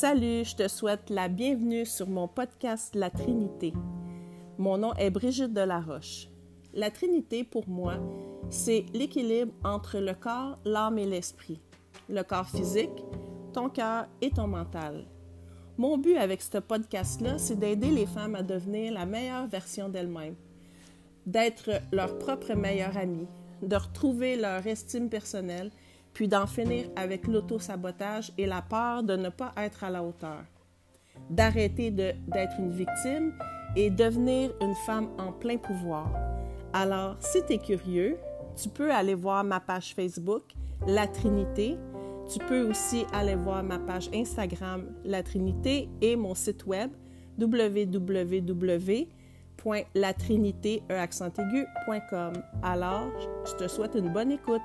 Salut, je te souhaite la bienvenue sur mon podcast La Trinité. Mon nom est Brigitte Delaroche. La Trinité, pour moi, c'est l'équilibre entre le corps, l'âme et l'esprit. Le corps physique, ton cœur et ton mental. Mon but avec ce podcast-là, c'est d'aider les femmes à devenir la meilleure version d'elles-mêmes, d'être leur propre meilleure amie, de retrouver leur estime personnelle, puis d'en finir avec l'auto-sabotage et la peur de ne pas être à la hauteur, d'arrêter d'être une victime et devenir une femme en plein pouvoir. Alors, si tu es curieux, tu peux aller voir ma page Facebook, La Trinité. Tu peux aussi aller voir ma page Instagram, La Trinité, et mon site web, www.latrinitéeaccentaigu.com. Alors, je te souhaite une bonne écoute.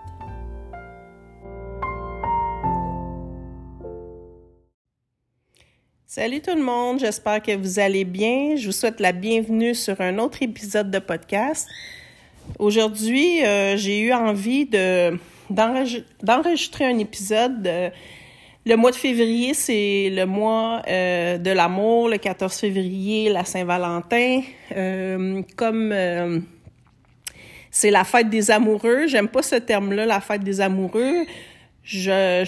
Salut tout le monde, j'espère que vous allez bien. Je vous souhaite la bienvenue sur un autre épisode de podcast. Aujourd'hui, euh, j'ai eu envie de d'enregistrer un épisode. le mois de février, c'est le mois euh, de l'amour. Le 14 février, la Saint-Valentin. Euh, comme c'est la fête des amoureux, j'aime pas ce terme-là, la fête des amoureux. je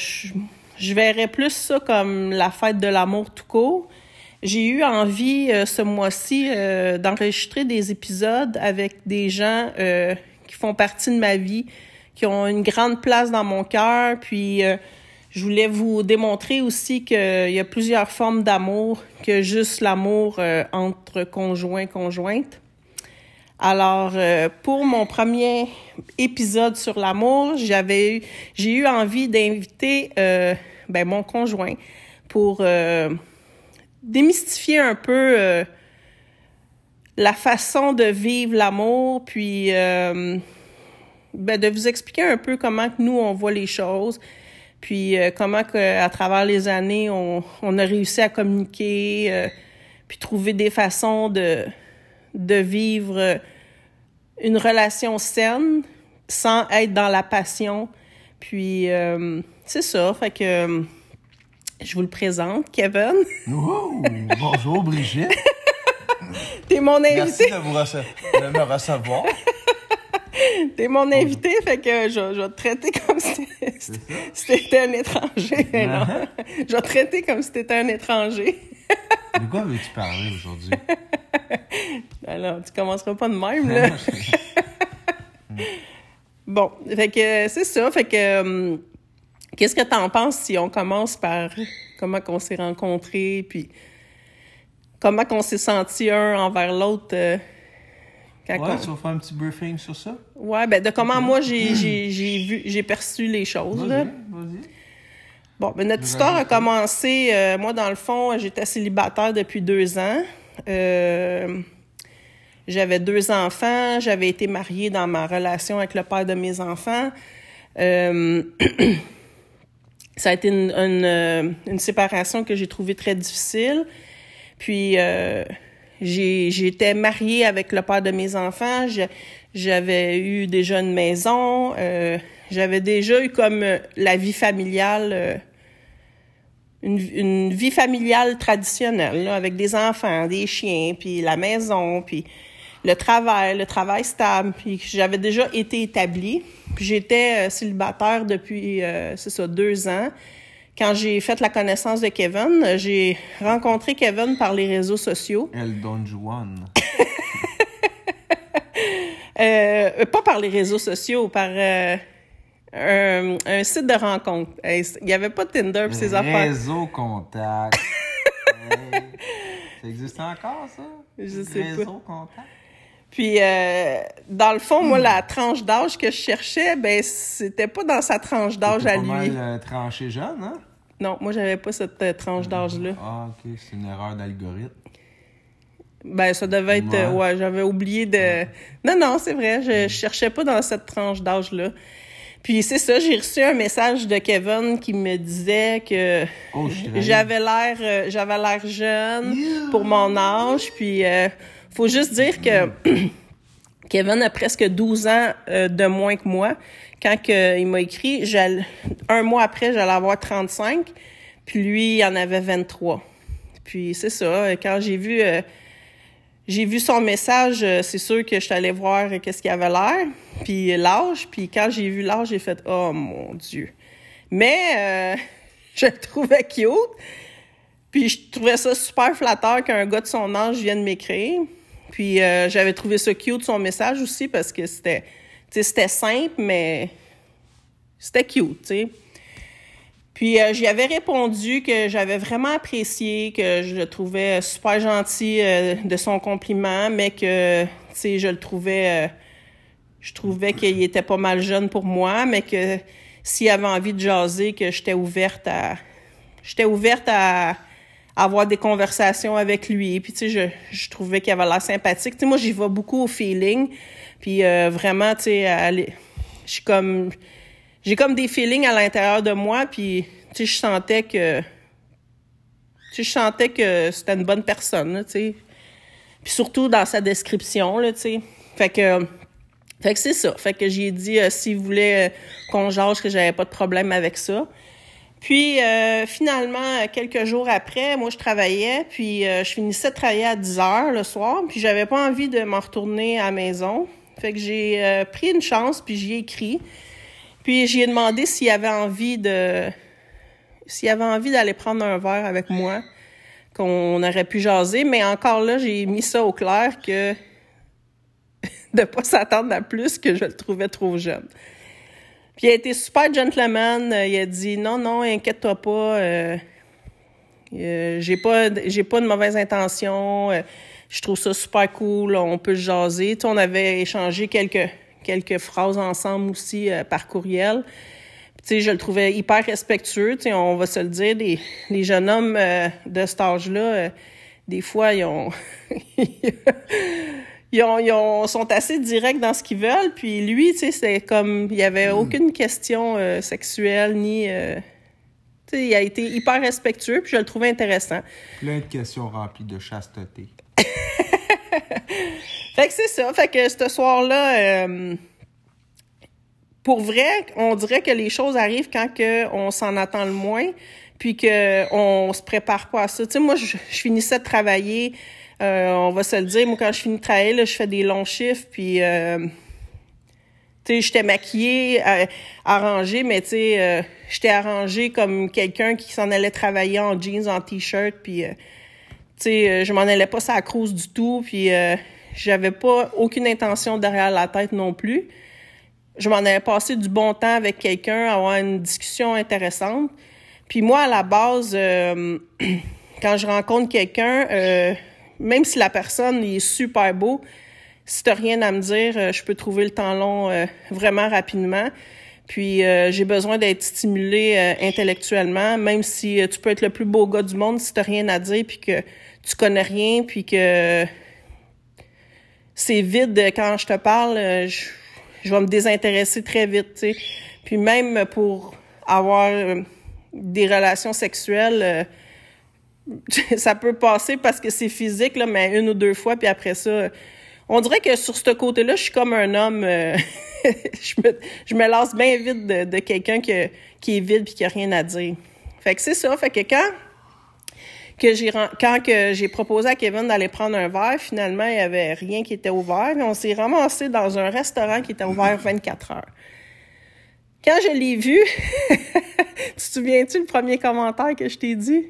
verrais plus ça comme la fête de l'amour tout court. J'ai eu envie euh, ce mois-ci euh, d'enregistrer des épisodes avec des gens euh, qui font partie de ma vie, qui ont une grande place dans mon cœur. Puis je voulais vous démontrer aussi qu'il y a plusieurs formes d'amour que juste l'amour entre conjoints conjointes. Alors, pour mon premier épisode sur l'amour, j'avais j'ai eu envie d'inviter ben, mon conjoint pour euh, démystifier un peu euh, la façon de vivre l'amour, puis euh, ben, de vous expliquer un peu comment que nous, on voit les choses, puis comment que, à travers les années, on, on a réussi à communiquer, puis trouver des façons de, de vivre une relation saine sans être dans la passion. Puis c'est ça, fait que je vous le présente, Kevin. Bonjour Brigitte. T'es mon invité. Merci de, vous de me recevoir. T'es mon invité, fait que je, je, vais te traiter comme si c'était un étranger. Uh-huh. Je vais te traiter comme si t'étais un étranger. de quoi veux-tu parler aujourd'hui? Alors, tu commenceras pas de même, là. bon, fait que c'est ça, fait que... Hum, Qu'est-ce que tu en penses si on commence par comment qu'on s'est rencontrés, puis comment qu'on s'est senti un envers l'autre? Euh, ouais, tu vas faire un petit briefing sur ça? Ouais, ben de comment moi j'ai vu, j'ai perçu les choses. Vas-y, vas-y. Bon, ben notre histoire a commencé, euh, moi dans le fond, j'étais célibataire depuis deux ans. Euh, j'avais deux enfants, j'avais été mariée dans ma relation avec le père de mes enfants. ça a été une, une, euh, une séparation que j'ai trouvée très difficile. Puis euh, j'étais mariée avec le père de mes enfants. J'avais eu déjà une maison. Euh, j'avais déjà eu comme euh, la vie familiale, euh, une, une, vie familiale traditionnelle, là, avec des enfants, des chiens, puis la maison, puis le travail, le travail stable. Puis j'avais déjà été établie. Puis j'étais euh, célibataire depuis, euh, c'est ça, deux ans. Quand j'ai fait la connaissance de Kevin, j'ai rencontré Kevin par les réseaux sociaux. El Don Juan. euh, pas par les réseaux sociaux, par euh, un, un, site de rencontre. Il n'y avait pas de Tinder pour ces affaires. Réseau contact. Ça existe encore, ça? Je sais réseau pas. Réseau contact? Puis, euh, dans le fond, moi, la tranche d'âge que je cherchais, ben, c'était pas dans sa tranche d'âge à pas lui. mal euh, tranché jeune, hein? Non, moi, j'avais pas cette euh, tranche d'âge-là. Ah, OK. C'est une erreur d'algorithme. Ben, ça devait être... euh, Ouais. ouais, j'avais oublié de... Non, non, c'est vrai, je, je cherchais pas dans cette tranche d'âge-là. Puis c'est ça, j'ai reçu un message de Kevin qui me disait que Oh, j'avais l'air euh, j'avais l'air jeune pour mon âge puis euh, faut juste dire que Kevin a presque 12 ans euh, de moins que moi quand que, il m'a écrit un mois après j'allais avoir 35 Puis lui, il en avait 23. Puis c'est ça, quand j'ai vu euh, j'ai vu son message, euh, c'est sûr que je suis allée voir qu'est-ce qu'il avait l'air, puis l'âge, puis quand j'ai vu l'âge, j'ai fait oh mon dieu. Mais euh, je le trouvais cute. Puis je trouvais ça super flatteur qu'un gars de son âge vienne m'écrire. Puis euh, j'avais trouvé ça cute son message aussi parce que c'était c'était simple mais c'était cute. Puis euh, j'y avais répondu que j'avais vraiment apprécié, que je le trouvais super gentil euh, de son compliment, mais que, tu sais, je le trouvais, je trouvais qu'il était pas mal jeune pour moi, mais que s'il avait envie de jaser, que j'étais ouverte à, j'étais ouverte à, avoir des conversations avec lui. Puis tu sais, je, je trouvais qu'il avait l'air sympathique. Tu sais, moi j'y vais beaucoup au feeling, puis vraiment, tu sais, je suis comme j'ai comme des feelings à l'intérieur de moi, puis tu sais, je sentais que, tu sais, je sentais que c'était une bonne personne, tu sais. Puis surtout dans sa description, là, tu sais. Fait que, fait que c'est ça. Fait que j'ai dit euh, s'il voulait euh, qu'on jase, que j'avais pas de problème avec ça. Puis euh, finalement, quelques jours après, moi je travaillais, puis je finissais de travailler à 10 heures le soir, puis j'avais pas envie de m'en retourner à la maison. Fait que j'ai pris une chance, puis j'y ai écrit. Puis j'ai demandé s'il avait envie de s'il avait envie d'aller prendre un verre avec moi, qu'on aurait pu jaser, mais encore là, j'ai mis ça au clair que de pas s'attendre à plus que je le trouvais trop jeune. Puis il a été super gentleman, il a dit non non, inquiète-toi pas euh, euh, j'ai pas j'ai pas de mauvaises intentions, euh, je trouve ça super cool, on peut jaser. Tu on avait échangé quelques quelques phrases ensemble aussi euh, par courriel. Tu sais, je le trouvais hyper respectueux. Tu sais, on va se le dire, les, les jeunes hommes euh, de cet âge-là, euh, des fois, ils ont, ils ont, ils ont, sont assez directs dans ce qu'ils veulent. Puis lui, tu sais, c'est comme, il y avait mm. aucune question sexuelle ni. tu sais, il a été hyper respectueux, puis je le trouvais intéressant. Plein de questions remplies de chasteté. Fait que c'est ça. Fait que ce soir-là, euh, pour vrai, on dirait que les choses arrivent quand que on s'en attend le moins, puis que on se prépare pas à ça. Tu sais, moi, je, finissais de travailler. Euh, on va se le dire, moi, quand je finis de travailler, là, je fais des longs chiffres, puis... Euh, tu sais, j'étais maquillée, arrangée, mais tu sais, j'étais arrangée comme quelqu'un qui s'en allait travailler en jeans, en t-shirt, puis tu sais, je m'en allais pas ça cruise du tout, puis j'avais pas aucune intention derrière la tête non plus. Je m'en avais passé du bon temps avec quelqu'un, avoir une discussion intéressante. Puis moi, à la base, euh, quand je rencontre quelqu'un, euh, même si la personne est super beau, si t'as rien à me dire, euh, je peux trouver le temps long vraiment rapidement. Puis j'ai besoin d'être stimulé intellectuellement, même si tu peux être le plus beau gars du monde, si t'as rien à dire, puis que tu connais rien, puis que c'est vide quand je te parle, euh, je, je, vais me désintéresser très vite. Puis même pour avoir euh, des relations sexuelles, euh, ça peut passer parce que c'est physique, là, mais une ou deux fois, puis après ça, on dirait que sur ce côté-là, je suis comme un homme. je, me, je me lasse bien vite de, de quelqu'un qui, qui est vide puis qui a rien à dire. Fait que c'est ça. Fait que quand que j'ai quand que j'ai proposé à Kevin d'aller prendre un verre, finalement, il y avait rien qui était ouvert. on s'est ramassé dans un restaurant qui était ouvert 24 heures. Quand je l'ai vu, tu te souviens-tu le premier commentaire que je t'ai dit?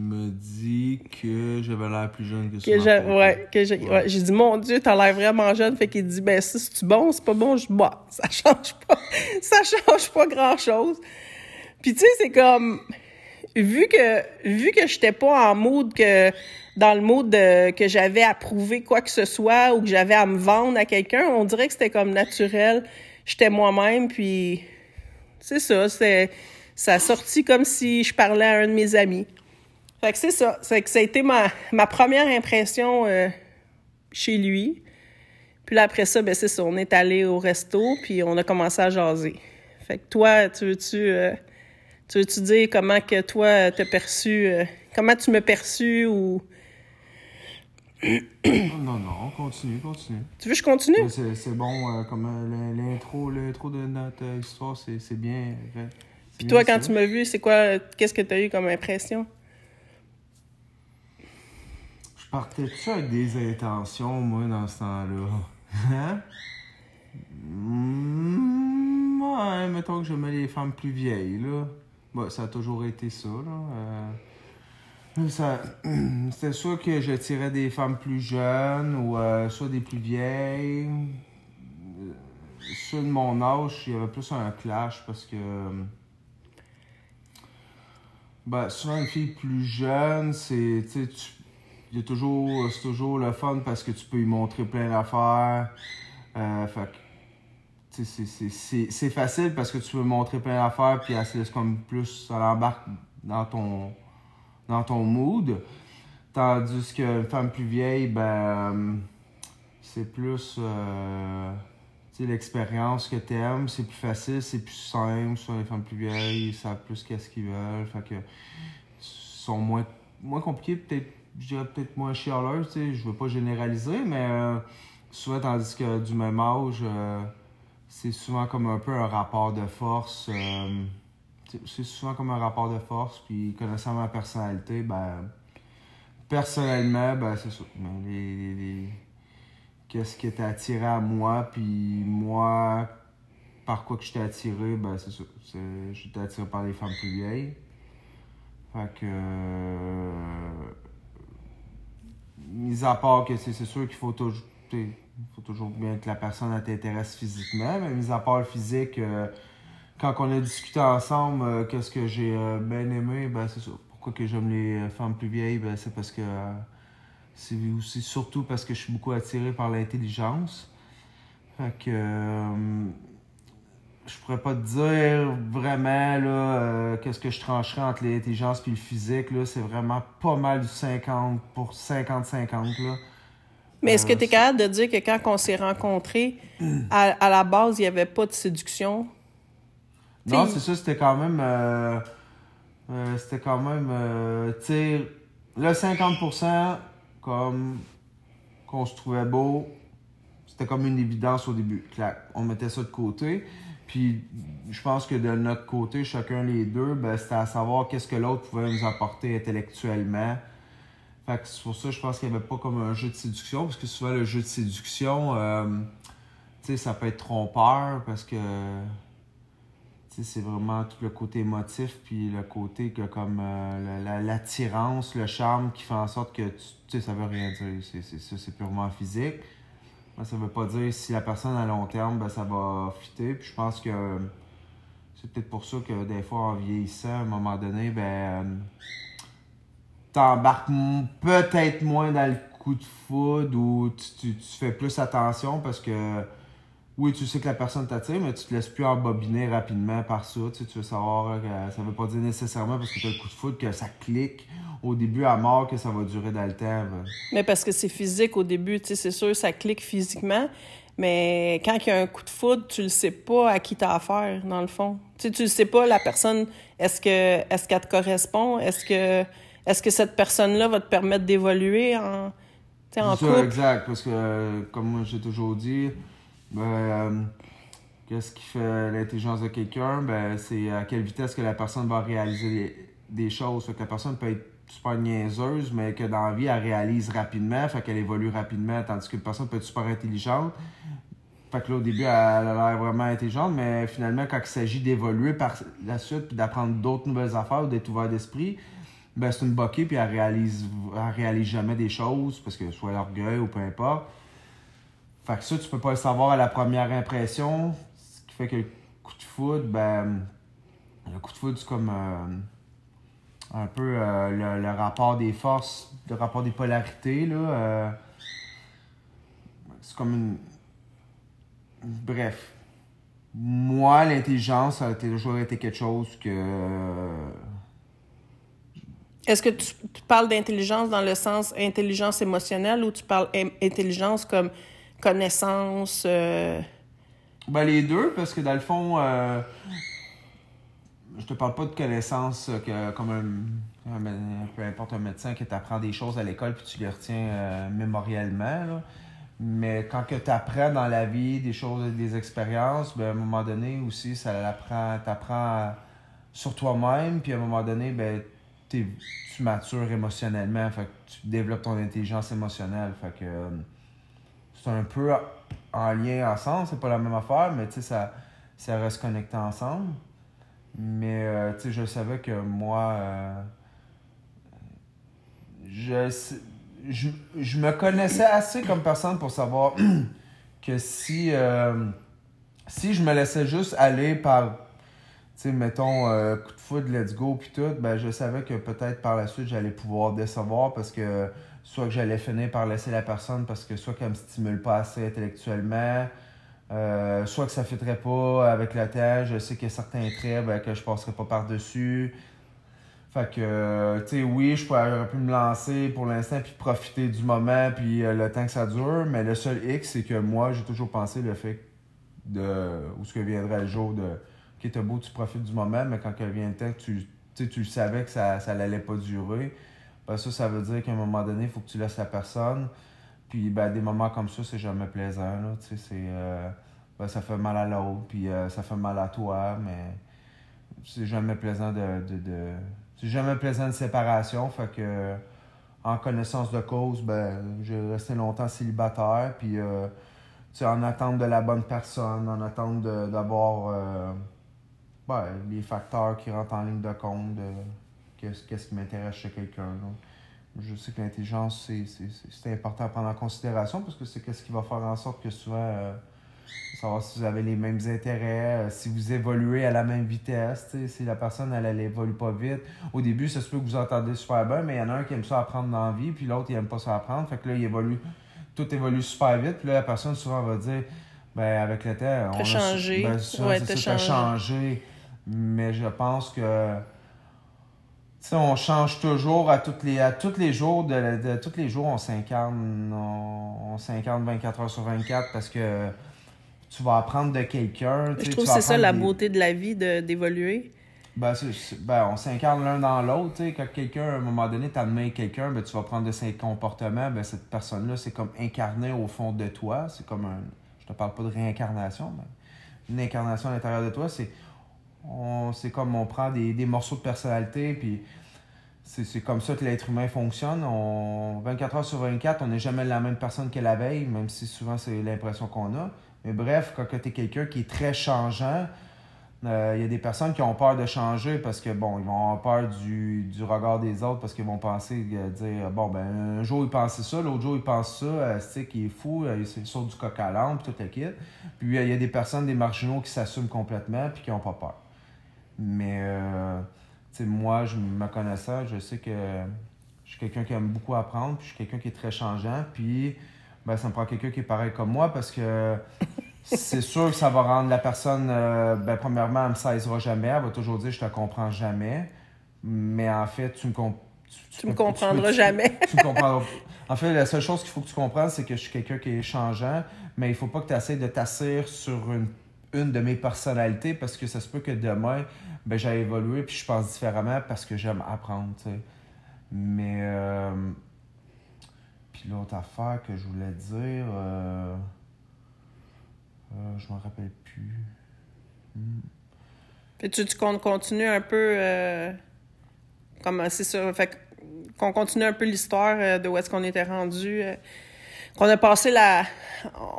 Me dis que j'avais l'air plus jeune que, que je, ouais, que j'ai ouais. dit mon dieu t'as l'air vraiment jeune fait qu'il dit ben si c'est bon? C'est pas bon? Je bois ça change pas ça change pas grand chose puis tu sais c'est comme vu que vu que j'étais pas en mood que dans le mood de, que j'avais à prouver quoi que ce soit ou que j'avais à me vendre à quelqu'un, on dirait que c'était comme naturel. J'étais moi-même puis c'est ça, c'est ça a sorti comme si je parlais à un de mes amis. Fait que c'est ça, c'est que ça a été ma, ma première impression euh, chez lui. Puis là après ça, ben c'est ça, on est allé au resto puis on a commencé à jaser. Fait que toi, tu veux-tu euh, tu veux-tu dire comment que toi t'as perçu, euh, comment tu m'as perçu ou... non, non, continue, continue. Tu veux que je continue? C'est bon, euh, comment l'intro, l'intro de notre histoire, c'est bien, Puis toi, quand tu m'as vu, c'est quoi, qu'est-ce que tu as eu comme impression? Je partais-tu avec des intentions, moi, dans ce temps-là? Hein? Mm, ouais, mettons que j'aimais les femmes plus vieilles, là. Bon, ça a toujours été ça, là. Euh, ça- C'était soit que je tirais des femmes plus jeunes ou euh, soit des plus vieilles. Euh, Ceux de mon âge, il y avait plus un clash parce que. Ben, souvent, une fille plus jeune, c'est. Tu- toujours, c'est toujours le fun parce que tu peux y montrer plein d'affaires. Euh, fait tu c'est- facile parce que tu peux montrer plein d'affaires puis laisse comme plus, elle embarque dans ton, dans ton mood. Tandis qu'une femme plus vieille, ben, euh, c'est plus, euh, tu l'expérience que t'aimes, c'est plus facile, c'est plus simple. Sur les femmes plus vieilles, ils savent plus qu'est-ce qu'ils veulent. Fait que, sont moins, moins compliqués, peut-être, je dirais peut-être moins chialeuses, tu sais. Je veux pas généraliser, mais euh, souvent, tandis que du même âge, euh, c'est souvent comme un peu un rapport de force. euh, c'est- souvent comme un rapport de force, puis connaissant ma personnalité, ben, personnellement, ben, c'est ça. Les, les- Qu'est-ce qui était attiré à moi, puis moi, par quoi que j'étais attiré, ben, c'est ça. J'étais attiré par les femmes plus vieilles. Fait que. Mis à part que c'est sûr qu'il faut toujours. faut toujours bien que la personne t'intéresse physiquement, mais mis à part le physique, euh, quand on a discuté ensemble, euh, qu'est-ce que j'ai euh, bien aimé, ben c'est ça. Pourquoi que j'aime les femmes plus vieilles, ben c'est parce que c'est aussi surtout parce que je suis beaucoup attiré par l'intelligence. Fait que je pourrais pas te dire vraiment là euh, qu'est-ce que je trancherais entre l'intelligence puis le physique là, c'est vraiment pas mal du 50 pour 50 50 là. Mais est-ce que Euh, tu es capable de dire que quand on s'est rencontrés, à, à la base, il n'y avait pas de séduction? Non, c'est ça, c'était quand même. euh, c'était quand même. tu sais, le 50%, comme. qu'on se trouvait beau, c'était comme une évidence au début. Clac, on mettait ça de côté. Puis, je pense que de notre côté, chacun les deux, ben, c'était à savoir qu'est-ce que l'autre pouvait nous apporter intellectuellement. Fait que c'est pour ça, je pense qu'il n'y avait pas comme un jeu de séduction, parce que souvent, le jeu de séduction, euh, tu sais, ça peut être trompeur, parce que c'est vraiment tout le côté émotif, puis le côté que comme euh, la- la- l'attirance, le charme qui fait en sorte que tu sais, ça veut rien dire. C'est, ça, c'est purement physique. Mais ça veut pas dire si la personne à long terme, ben, ça va fitter. Puis je pense que euh, c'est peut-être pour ça que des fois, en vieillissant, à un moment donné, ben euh, t'embarques peut-être moins dans le coup de foudre ou tu, tu fais plus attention parce que oui, tu sais que la personne t'attire, mais tu te laisses plus embobiner rapidement par ça. Tu, sais, tu veux savoir que ça veut pas dire nécessairement parce que tu as le coup de foudre que ça clique au début à mort que ça va durer dans le temps. Mais parce que c'est physique au début, tu sais, c'est sûr, ça clique physiquement. Mais quand il y a un coup de foudre, tu le sais pas à qui t'as affaire, dans le fond. Tu sais, tu le sais pas, la personne, est-ce que est-ce qu'elle te correspond? Est-ce que est-ce que cette personne-là va te permettre d'évoluer en, en ça, couple? exact, parce que comme moi j'ai toujours dit, ben, euh, qu'est-ce qui fait l'intelligence de quelqu'un? Ben, c'est à quelle vitesse que la personne va réaliser des, choses. Fait que la personne peut être super niaiseuse, mais que dans la vie, elle réalise rapidement, fait qu'elle évolue rapidement, tandis qu'une personne peut être super intelligente. Fait que là, au début, elle a l'air vraiment intelligente, mais finalement, quand il s'agit d'évoluer par la suite, puis d'apprendre d'autres nouvelles affaires d'être ouvert d'esprit, ben c'est une bokeh, puis elle réalise, elle réalise jamais des choses, parce que soit l'orgueil ou peu importe. Fait que ça, tu peux pas le savoir à la première impression, ce qui fait que le coup de foudre, ben, le coup de foudre, c'est comme euh, un peu euh, le, rapport des forces, le rapport des polarités, là. euh, c'est comme une. Bref. Moi, l'intelligence, a toujours été quelque chose que. Est-ce que tu, tu parles d'intelligence dans le sens intelligence émotionnelle ou tu parles in- intelligence comme connaissance? euh, Ben, les deux, parce que dans le fond, euh, je te parle pas de connaissances euh, que, comme un, un peu importe un médecin qui t'apprend des choses à l'école puis tu les retiens euh, mémoriellement. Mais quand tu apprends dans la vie des choses, des expériences, ben, à un moment donné aussi, ça l'apprend, t'apprends sur toi-même, puis à un moment donné, ben, tu matures émotionnellement, fait que tu développes ton intelligence émotionnelle. Fait que euh, c'est un peu en lien ensemble, c'est pas la même affaire, mais tu sais, ça, ça reste connecté ensemble. Mais euh, tu sais, je savais que moi, euh, je, je, je me connaissais assez comme personne pour savoir que si, euh, si je me laissais juste aller par, tu sais, mettons, coup de foot, let's go, puis tout, ben je savais que peut-être par la suite, j'allais pouvoir décevoir parce que soit que j'allais finir par laisser la personne parce que soit qu'elle me stimule pas assez intellectuellement, euh, soit que ça ne pas avec le temps, je sais qu'il y a certains traits ben, que je passerai pas par-dessus. Fait que, euh, tu sais, oui, je pourrais pu me lancer pour l'instant puis profiter du moment puis euh, le temps que ça dure, mais le seul X, c'est que moi, j'ai toujours pensé le fait de. où ce que viendrait le jour de. Ok, t'as beau, tu profites du moment, mais quand que vient le temps tu, tu savais que ça, ça pas durer, ben ça, ça veut dire qu'à un moment donné, il faut que tu laisses la personne. Puis, ben, des moments comme ça, c'est jamais plaisant, là. Tu sais, euh, ben, ça fait mal à l'autre, puis euh, ça fait mal à toi, mais c'est jamais plaisant de. de, c'est jamais plaisant de séparation, fait que. En connaissance de cause, ben, j'ai resté longtemps célibataire, puis. euh, en attente de la bonne personne, en attente d'avoir euh, ben, les facteurs qui rentrent en ligne de compte qu'est-ce qui m'intéresse chez quelqu'un. Je sais que l'intelligence, c'est- c'est c'est- c'est important à prendre en considération parce que c'est qu'est-ce qui va faire en sorte que souvent, euh, savoir si vous avez les mêmes intérêts, euh, si vous évoluez à la même vitesse, si la personne, elle, elle évolue pas vite. Au début, ça se peut que vous entendez super bien, mais il y en a un qui aime ça apprendre dans la vie, puis l'autre, il aime pas ça apprendre. Fait que là, il évolue, tout évolue super vite, puis là, la personne, souvent, va dire, ben, avec le temps, on a changé. Ben, ça, Ouais, ça, changé. changé. Mais je pense que sais, on change toujours à tous les, à tous les jours. De, de- tous les jours, on s'incarne. On, on s'incarne 24 heures sur 24 parce que tu vas apprendre de quelqu'un. tu Je trouve que c'est ça la des- beauté de la vie, de- d'évoluer. Ben, ben, on s'incarne l'un dans l'autre. Quand quelqu'un, à un moment donné, t'admires quelqu'un, ben, tu vas prendre de ses comportements. Ben, cette personne-là, c'est comme incarné au fond de toi. C'est comme un. Je te parle pas de réincarnation, mais une incarnation à l'intérieur de toi. C'est c'est comme on prend des, des morceaux de personnalité, puis c'est, comme ça que l'être humain fonctionne. On, 24 heures sur 24, on n'est jamais la même personne que la veille, même si souvent c'est l'impression qu'on a. Mais bref, quand tu es quelqu'un qui est très changeant, euh, il y a des personnes qui ont peur de changer parce que, bon, ils vont avoir peur du, du regard des autres parce qu'ils vont penser, euh, dire, bon, ben, un jour ils pensent ça, l'autre jour ils pensent ça, euh, c'est qui est fou, euh, il sort du coq à puis tout le kit. Puis euh, il y a des personnes, des marginaux qui s'assument complètement puis qui n'ont pas peur. Mais, euh, tu sais, moi, je me connaissant, je sais que je suis quelqu'un qui aime beaucoup apprendre, puis je suis quelqu'un qui est très changeant, puis ben, ça me prend quelqu'un qui est pareil comme moi parce que c'est sûr que ça va rendre la personne, euh, ben, premièrement, elle me saisira jamais, elle va toujours dire je te comprends jamais, mais en fait, tu me comprends. Tu me comprendras jamais. tu me comprendras. En fait, la seule chose qu'il faut que tu comprennes, c'est que je suis quelqu'un qui est changeant, mais il faut pas que tu essaies de t'asseoir sur une, une de mes personnalités parce que ça se peut que demain, ben, j'ai évolué puis je pense différemment parce que j'aime apprendre. Mais. euh, Puis l'autre affaire que je voulais dire. euh, euh, je m'en rappelle plus. Hmm. Puis tu, tu comptes continuer un peu comme c'est ça fait qu'on continue un peu l'histoire de où est-ce qu'on était rendu qu'on a passé la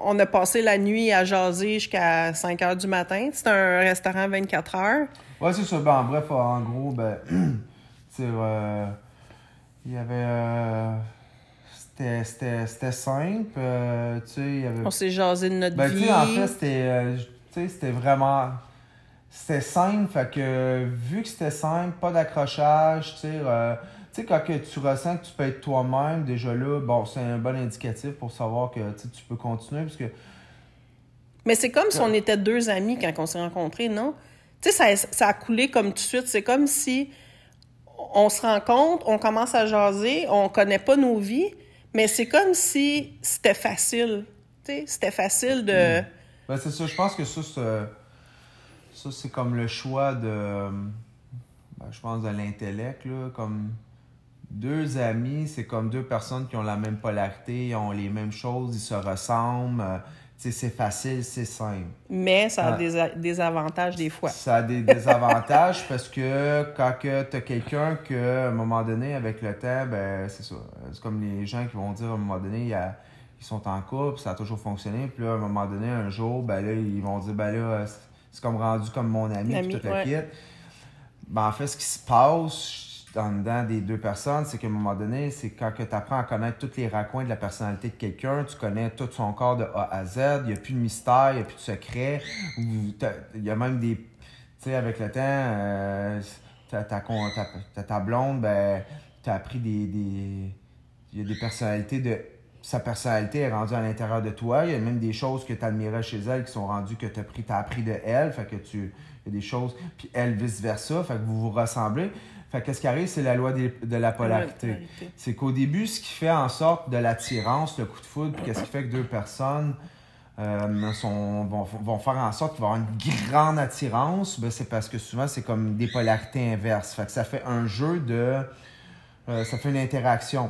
on a passé la nuit à jaser jusqu'à 5 heures du matin c'était un restaurant 24 heures Ouais, c'est ça. Ben, en bref, en gros, ben, sais, euh, il y avait. euh, c'était- simple. euh, tu sais, il y avait. on s'est jasé de notre Ben, vie en fait, c'était. euh, tu sais, c'était vraiment. C'était simple, fait que vu que c'était simple, pas d'accrochage, tu sais. Tu sais, quand que tu ressens que tu peux être toi-même, déjà là, bon, c'est un bon indicatif pour savoir que tu peux continuer, parce que mais c'est comme si on était deux amis quand on s'est rencontrés non? Tu sais ça, ça a coulé comme tout de suite. C'est comme si on se rencontre on commence à jaser on connaît pas nos vies mais c'est comme si c'était facile. Tu sais c'était facile de Ben, c'est ça, je pense que ça, c'est, ça, c'est comme le choix de, ben, je pense, de l'intellect, là, comme deux amis, c'est comme deux personnes qui ont la même polarité, ils ont les mêmes choses, ils se ressemblent, euh, c'est facile, c'est simple. Mais ça a Ah. des, a- des avantages des fois. Ça a des désavantages parce que quand tu as quelqu'un que, à un moment donné, avec le temps, ben, c'est ça. C'est comme les gens qui vont dire à un moment donné, il y a- ils sont en couple, ça a toujours fonctionné. Puis là, à un moment donné, un jour, ben là, ils vont dire, ben là, c'est- comme rendu comme mon ami, puis tout le ouais. kit. Ben, en fait, ce qui se passe en dedans des deux personnes, c'est qu'à un moment donné, c'est quand tu apprends à connaître tous les raccoins de la personnalité de quelqu'un, tu connais tout son corps de A à Z, il n'y a plus de mystère, il n'y a plus de secret. Il y a même des. Tu sais, avec le temps, euh, ta, blonde, ben, tu as appris des. des- Il y a des personnalités de. Sa personnalité est rendue à l'intérieur de toi. Il y a même des choses que tu admirais chez elle qui sont rendues que tu as, t'as appris de elle. Fait que tu. Il y a des choses. Puis elle, vice-versa. Fait que vous vous ressemblez. Fait que qu'est-ce qui arrive, c'est la loi des- de la polarité. C'est qu'au début, ce qui fait en sorte de l'attirance, le coup de foudre, puis qu'est-ce qui fait que deux personnes euh, sont, vont, vont faire en sorte qu'il va y avoir une grande attirance, ben, c'est parce que souvent, c'est comme des polarités inverses. Fait que ça fait un jeu de... euh, ça fait une interaction.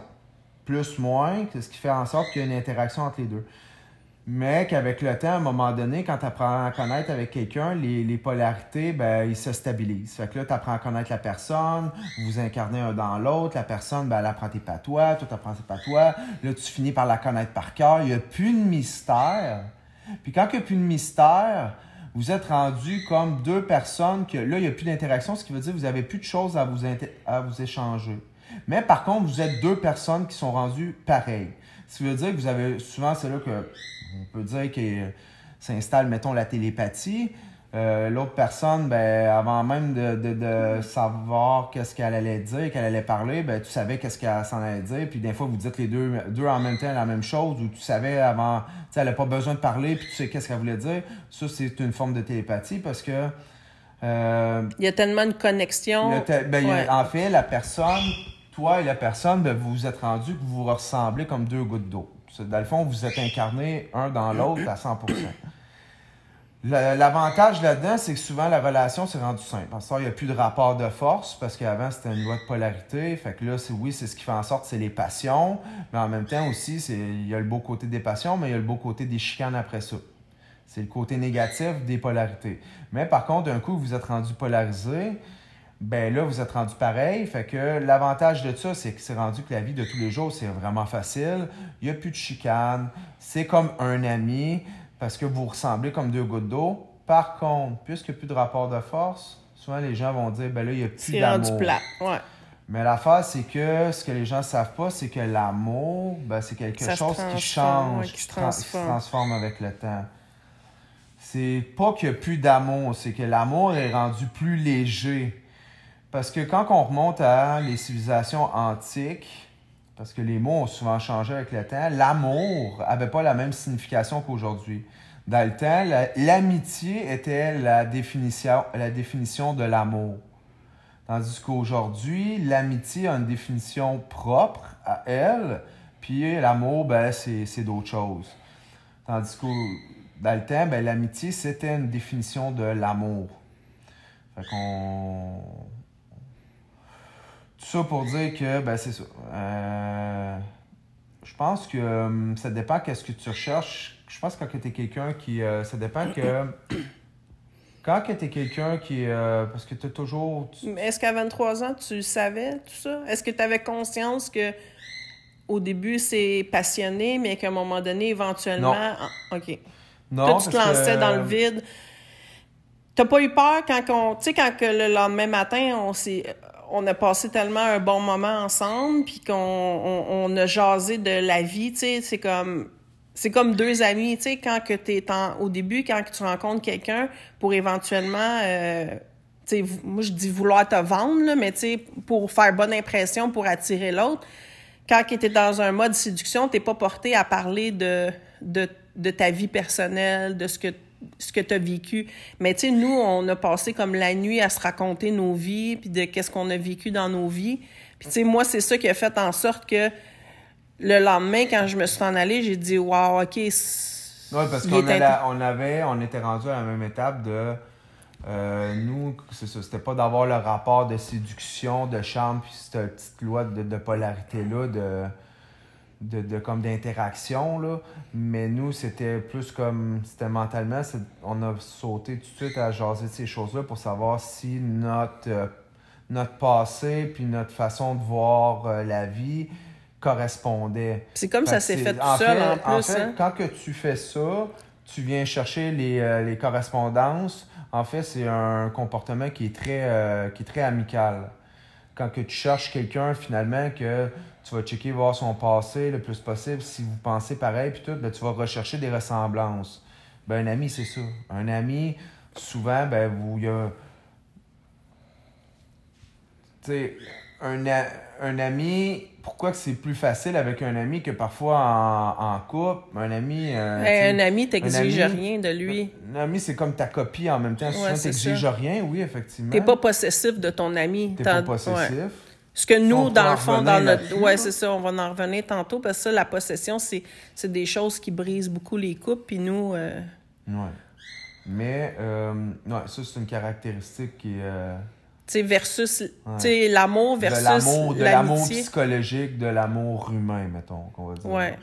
Plus, moins, c'est ce qui fait en sorte qu'il y a une interaction entre les deux. Mais qu'avec le temps, à un moment donné, quand tu apprends à connaître avec quelqu'un, les, les polarités, ben, ils se stabilisent. Fait que là, tu apprends à connaître la personne, vous incarnez un dans l'autre, la personne, ben, elle apprend tes patois, toi, tu apprends tes patois. Là, tu finis par la connaître par cœur. Il n'y a plus de mystère. Puis quand il n'y a plus de mystère, vous êtes rendu comme deux personnes que là, il n'y a plus d'interaction, ce qui veut dire que vous n'avez plus de choses à vous, à vous échanger. Mais par contre, vous êtes deux personnes qui sont rendues pareilles. Ce qui veut dire que vous avez souvent, c'est là que on peut dire que s'installe, mettons, la télépathie. Euh, L'autre personne, ben, avant même de, de, de savoir qu'est-ce qu'elle allait dire, qu'elle allait parler, ben, tu savais qu'est-ce qu'elle s'en allait dire. Puis des fois, vous dites les deux, deux en même temps la même chose, ou tu savais avant, tu sais, elle n'a pas besoin de parler, puis tu sais qu'est-ce qu'elle voulait dire. Ça, c'est une forme de télépathie parce que euh, Il y a tellement de connexions. te- ben, Ouais. En fait, la personne, toi et la personne, ben, vous vous êtes rendu que vous vous ressemblez comme deux gouttes d'eau. Dans le fond, vous êtes incarnés un dans l'autre à 100 Le- L'avantage là-dedans, c'est que souvent la relation s'est rendue simple. Parce qu'il n'y a plus de rapport de force, parce qu'avant c'était une loi de polarité. Fait que là, c'est oui, c'est ce qui fait en sorte, c'est les passions. Mais en même temps aussi, c'est il y a le beau côté des passions, mais il y a le beau côté des chicanes après ça. C'est le côté négatif des polarités. Mais par contre, d'un coup, vous êtes rendu polarisé, ben là, vous êtes rendu pareil. Fait que l'avantage de ça, c'est que c'est rendu que la vie de tous les jours, c'est vraiment facile. Il n'y a plus de chicane. C'est comme un ami parce que vous ressemblez comme deux gouttes d'eau. Par contre, puisqu'il n'y a plus de rapport de force, souvent les gens vont dire, ben là, il n'y a plus C'est rendu d'amour. plat. Ouais. Mais l'affaire, c'est que ce que les gens ne savent pas, c'est que l'amour, ben, c'est quelque Ça chose qui transforme, change, ouais, qui se tra- qui se transforme. transforme avec le temps. C'est pas qu'il n'y a plus d'amour, c'est que l'amour est rendu plus léger. Parce que quand on remonte à les civilisations antiques, parce que les mots ont souvent changé avec le temps, l'amour n'avait pas la même signification qu'aujourd'hui. Dans le temps, la- l'amitié était la définition, la définition de l'amour. Tandis qu'aujourd'hui, l'amitié a une définition propre à elle, puis l'amour, ben, c'est c'est d'autres choses. Tandis que dans le temps, ben, l'amitié, c'était une définition de l'amour. Fait qu'on. Tout ça pour dire que, ben, c'est ça. Euh, Je pense que hum, ça dépend qu'est-ce que tu recherches. Je pense que quand tu es quelqu'un qui. euh, ça dépend que. Quand tu es quelqu'un qui. euh, parce que tu as toujours. tu- Est-ce qu'à 23 ans, tu savais tout ça? Est-ce que tu avais conscience que au début, c'est passionné, mais qu'à un moment donné, éventuellement. Non. Ah, OK. Non, Toi, tu te que- lançais dans le vide. T'as pas eu peur quand on. Tu sais, quand que le lendemain matin, on s'est. On a passé tellement un bon moment ensemble, puis qu'on on, on a jasé de la vie, tu sais, c'est comme. C'est comme deux amis, tu sais, quand que t'es au début, quand que tu rencontres quelqu'un pour éventuellement, euh, tu sais, moi je dis vouloir te vendre, mais tu sais, pour faire bonne impression, pour attirer l'autre. Quand tu es dans un mode séduction, t'es pas porté à parler de, de, de ta vie personnelle, de ce que ce que tu as vécu. Mais tu sais, nous, on a passé comme la nuit à se raconter nos vies, puis de qu'est-ce qu'on a vécu dans nos vies. Puis tu sais, moi, c'est ça qui a fait en sorte que le lendemain, quand je me suis en allée, j'ai dit, wow, OK. c'est- Oui, parce qu'on on avait, on était rendu à la même étape de. euh, nous, c'est ça, c'était pas d'avoir le rapport de séduction, de charme, puis cette petite loi de, de polarité-là, de. De, de comme d'interaction, là. Mais nous, c'était plus comme, c'était mentalement, c'est- on a sauté tout de suite à jaser de ces choses-là pour savoir si notre, euh, notre passé puis notre façon de voir euh, la vie correspondait. C'est comme ça Fait s'est fait tout seul en plus. fait, hein. quand que tu fais ça, tu viens chercher les, euh, les correspondances. En fait, c'est un comportement qui est très, qui est très amical. Quand que tu cherches quelqu'un, finalement, que tu vas checker, voir son passé le plus possible, si vous pensez pareil, puis tout, ben, tu vas rechercher des ressemblances. Ben, un ami, c'est ça. Un ami, souvent, ben, vous, il y a... Tu sais, un, a- un ami, pourquoi que c'est plus facile avec un ami que parfois en, en couple? Un ami. euh, Hey, un ami t'exige un ami- rien de lui. un ami, c'est comme ta copie en même temps. T'exiges ça. rien, oui, effectivement. T'es pas possessif de ton ami. T'es pas possessif. ouais. Ce que nous, dans le fond, dans notre. Ouais, là. c'est ça, on va en revenir tantôt, parce que ça, la possession, c'est des choses qui brisent beaucoup les couples, puis nous. euh, Ouais. Mais, euh, ouais, ça, c'est une caractéristique qui est. versus. Tu sais, l'amour versus. l'amour, de l'amour psychologique, de l'amour humain, mettons, qu'on va dire. Ouais.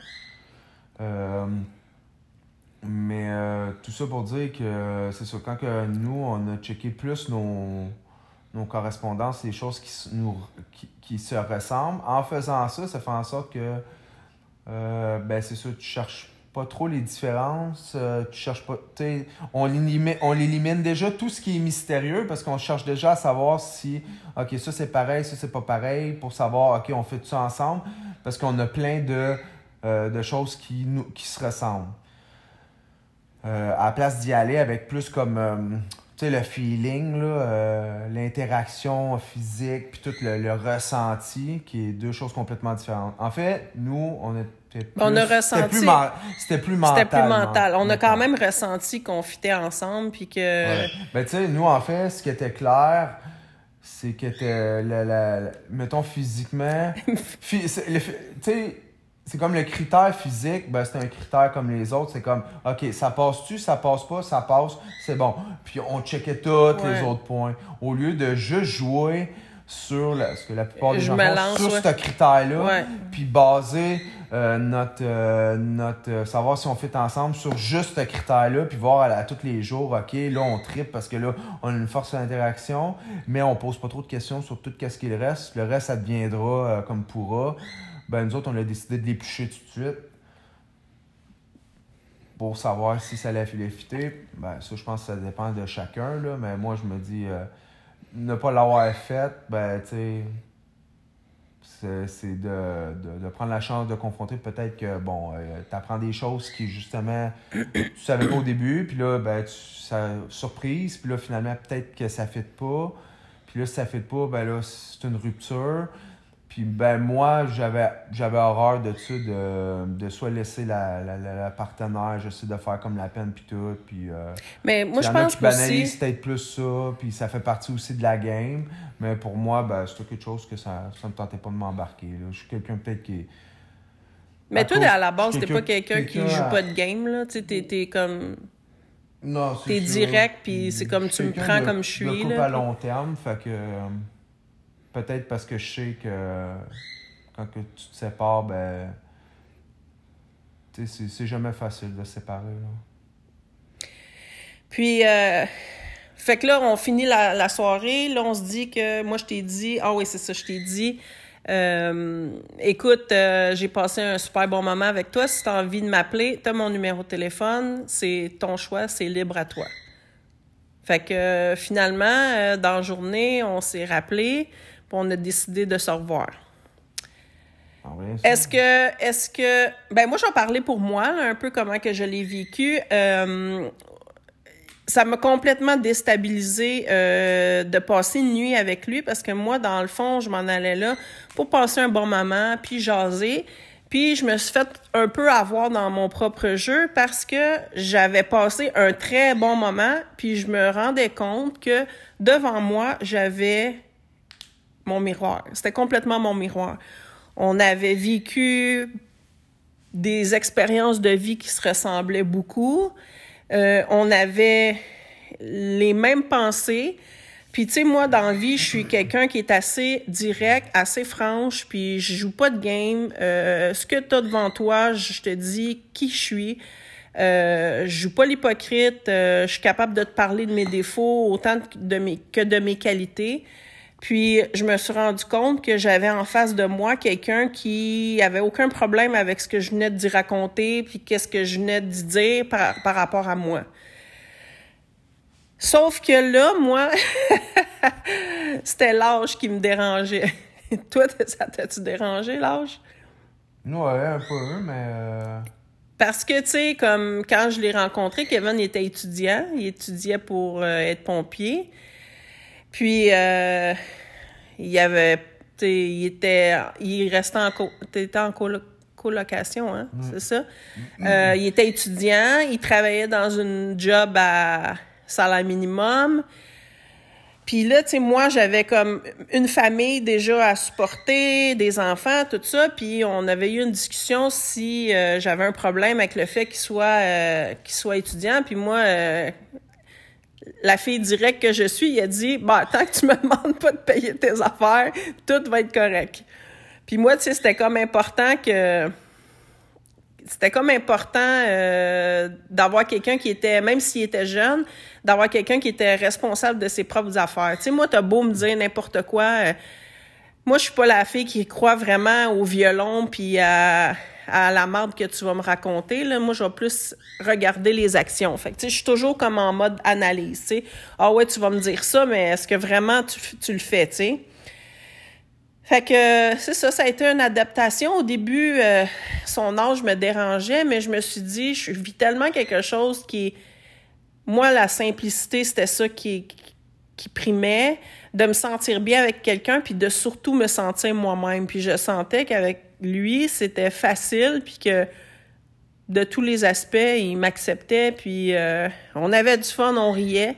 Euh, mais euh, tout ça pour dire que c'est ça, quand que nous, on a checké plus nos, nos correspondances, les choses qui, nous, qui, qui se ressemblent, en faisant ça, ça fait en sorte que, euh, ben c'est ça, tu cherches pas trop les différences, euh, tu cherches pas, on élimine, on élimine déjà tout ce qui est mystérieux parce qu'on cherche déjà à savoir si, ok, ça c'est pareil, ça c'est pas pareil, pour savoir, ok, on fait tout ça ensemble, parce qu'on a plein de, euh, choses qui, nous, se ressemblent. Euh, à la place d'y aller avec plus comme tu sais le feeling l'interaction physique puis tout le, le ressenti qui est deux choses complètement différentes en fait nous on était plus, On a c'était ressenti- plus, c'était plus mental C'était plus mental. On a quand même ressenti qu'on fitait ensemble, puis que. Ouais. Ben, tu sais, nous, en fait, ce qui était clair, c'est que, t'es- la, la- la- mettons, physiquement, tu sais, c'est comme le critère physique, ben, c'est un critère comme les autres. C'est comme, OK, ça passe-tu, ça passe pas, ça passe, c'est bon. Puis on checkait tous les autres points. Au lieu de juste jouer sur, la, ce que la plupart des Je gens font, sur ouais. ce critère-là, Ouais. puis baser euh, notre, euh, notre euh, savoir si on fait ensemble sur juste ce critère-là, puis voir à, tous les jours, OK, là, on tripe parce que là, on a une force d'interaction, mais on pose pas trop de questions sur tout ce qu'il reste. Le reste, ça deviendra comme pourra. Ben, nous autres, on a décidé de l'éplucher tout de suite pour savoir si ça allait fitter. Ben, ça, je pense que ça dépend de chacun, là, mais moi, je me dis, ne pas l'avoir fait, ben, tu sais, c'est de, de, de prendre la chance de confronter peut-être que, bon, tu apprends des choses qui, justement, tu savais pas au début, puis là, ben, ça, surprise, puis là, finalement, peut-être que ça fit pas, puis là, si ça fit pas, ben là, c'est une rupture. Puis ben moi, j'avais j'avais horreur de ça, de, de soit laisser la, la, la, la partenaire, j'essaie de faire comme la peine, puis tout, puis... euh, Mais moi, je pense que banalisent peut-être plus ça, puis ça fait partie aussi de la game. Mais pour moi, ben, c'est quelque chose que ça ne me tentait pas de m'embarquer. Je suis quelqu'un peut-être qui est. Mais à toi, cause- à la base, t'es pas quelqu'un qui quelqu'un joue à- pas de game, là. Tu sais, t'es- comme. Non, c'est T'es direct, puis c'est comme tu me prends de- comme je suis, là, à long terme, fait que. Peut-être parce que je sais que quand que tu te sépares, ben. C'est- jamais facile de se séparer. Là. Puis, euh, fait que là, on finit la, la soirée. Là, on se dit que moi, je t'ai dit, ah oui, c'est ça, je t'ai dit, euh, écoute, euh, j'ai passé un super bon moment avec toi. Si tu as envie de m'appeler, tu as mon numéro de téléphone. C'est ton choix, c'est libre à toi. Fait que finalement, dans la journée, on s'est rappelé, puis on a décidé de se revoir. Ça- Est-ce que, est-ce que, ben moi je vais parler pour moi là, un peu comment que je l'ai vécu. Euh, ça m'a complètement déstabilisé euh, de passer une nuit avec lui parce que moi dans le fond je m'en allais là pour passer un bon moment puis jaser. Puis je me suis fait un peu avoir dans mon propre jeu parce que j'avais passé un très bon moment puis je me rendais compte que devant moi j'avais mon miroir. C'était complètement mon miroir. On avait vécu des expériences de vie qui se ressemblaient beaucoup. Euh, on avait les mêmes pensées. Puis, tu sais, moi, dans la vie, je suis quelqu'un qui est assez direct, assez franche, puis je joue pas de game. Euh, ce que tu as devant toi, je te dis qui je suis. Euh, je joue pas l'hypocrite. Je suis capable de te parler de mes défauts autant que de mes qualités. Puis, je me suis rendu compte que j'avais en face de moi quelqu'un qui avait aucun problème avec ce que je venais de dire raconter, puis qu'est-ce que je venais de dire par, par rapport à moi. Sauf que là, moi, c'était l'âge qui me dérangeait. Toi, ça t'a-tu dérangé, l'âge? Ouais, un peu, mais. Euh, Parce que, tu sais, comme quand je l'ai rencontré, Kevin était étudiant. Il étudiait pour euh, être pompier. Puis, euh, il avait. Il était. Il restait en, en colocation, hein? C'est ça? il était étudiant. Il travaillait dans une job à salaire minimum. Puis là, tu sais, moi, j'avais comme une famille déjà à supporter, des enfants, tout ça. Puis on avait eu une discussion si euh, j'avais un problème avec le fait qu'il soit, euh, qu'il soit étudiant. Puis moi, euh, la fille directe que je suis, il a dit, bah, tant que tu me demandes pas de payer tes affaires, tout va être correct. Puis moi, tu sais, c'était comme important que c'était comme important euh, d'avoir quelqu'un qui était, même s'il était jeune, d'avoir quelqu'un qui était responsable de ses propres affaires. Tu sais, moi, t'as beau me dire n'importe quoi. Euh, moi, je suis pas la fille qui croit vraiment au violon puis à, à la marde que tu vas me raconter. Là. Moi, je vais plus regarder les actions. Fait que, je suis toujours comme en mode analyse. Ah ouais, tu vas me dire ça, mais est-ce que vraiment tu, tu le fais, tu sais? Fait que c'est ça, ça a été une adaptation. Au début, euh, son âge me dérangeait, mais je me suis dit, je vis tellement quelque chose qui Moi, la simplicité, c'était ça qui, qui primait, de me sentir bien avec quelqu'un, puis de surtout me sentir moi-même. Puis je sentais qu'avec lui, c'était facile, puis que de tous les aspects, il m'acceptait, puis euh, on avait du fun, on riait.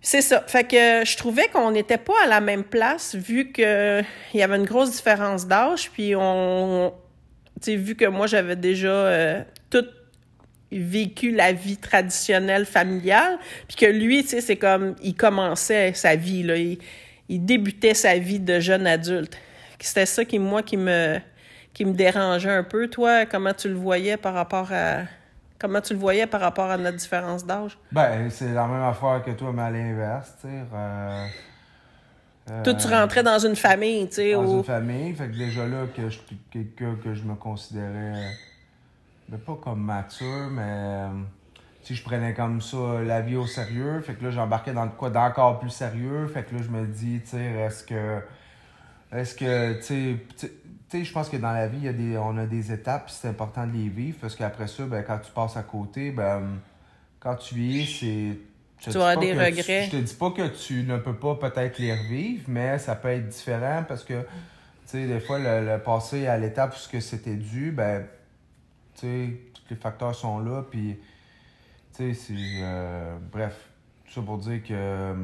C'est ça. Fait que je trouvais qu'on n'était pas à la même place vu qu'il y avait une grosse différence d'âge. Puis on, tu vu que moi j'avais déjà euh, tout vécu la vie traditionnelle familiale, puis que lui, tu sais, c'est comme il commençait sa vie il, il débutait sa vie de jeune adulte. C'était ça qui moi qui me qui me dérangeait un peu. Toi, comment tu le voyais par rapport à Comment tu le voyais par rapport à notre différence d'âge? Ben, c'est la même affaire que toi, mais à l'inverse, tu sais. Euh, toi, tu rentrais dans une famille, tu sais. Dans une famille, fait que déjà là, que je quelqu'un que je me considérais, ben, pas comme mature, mais si je prenais comme ça la vie au sérieux, fait que là, j'embarquais dans quoi d'encore plus sérieux, fait que là, je me dis, tu sais, est-ce que, est-ce que, tu sais, je pense que dans la vie, y a des, on a des étapes, c'est important de les vivre, parce qu'après ça, ben, quand tu passes à côté, ben, quand tu y es, c'est... Tu auras des regrets. je te dis pas que tu ne peux pas peut-être les revivre, mais ça peut être différent parce que, tu sais, des fois, le, passé à l'étape où ce que c'était dû, ben, tu sais, tous les facteurs sont là, puis, tu sais, c'est... Euh, bref, tout ça pour dire que... Euh,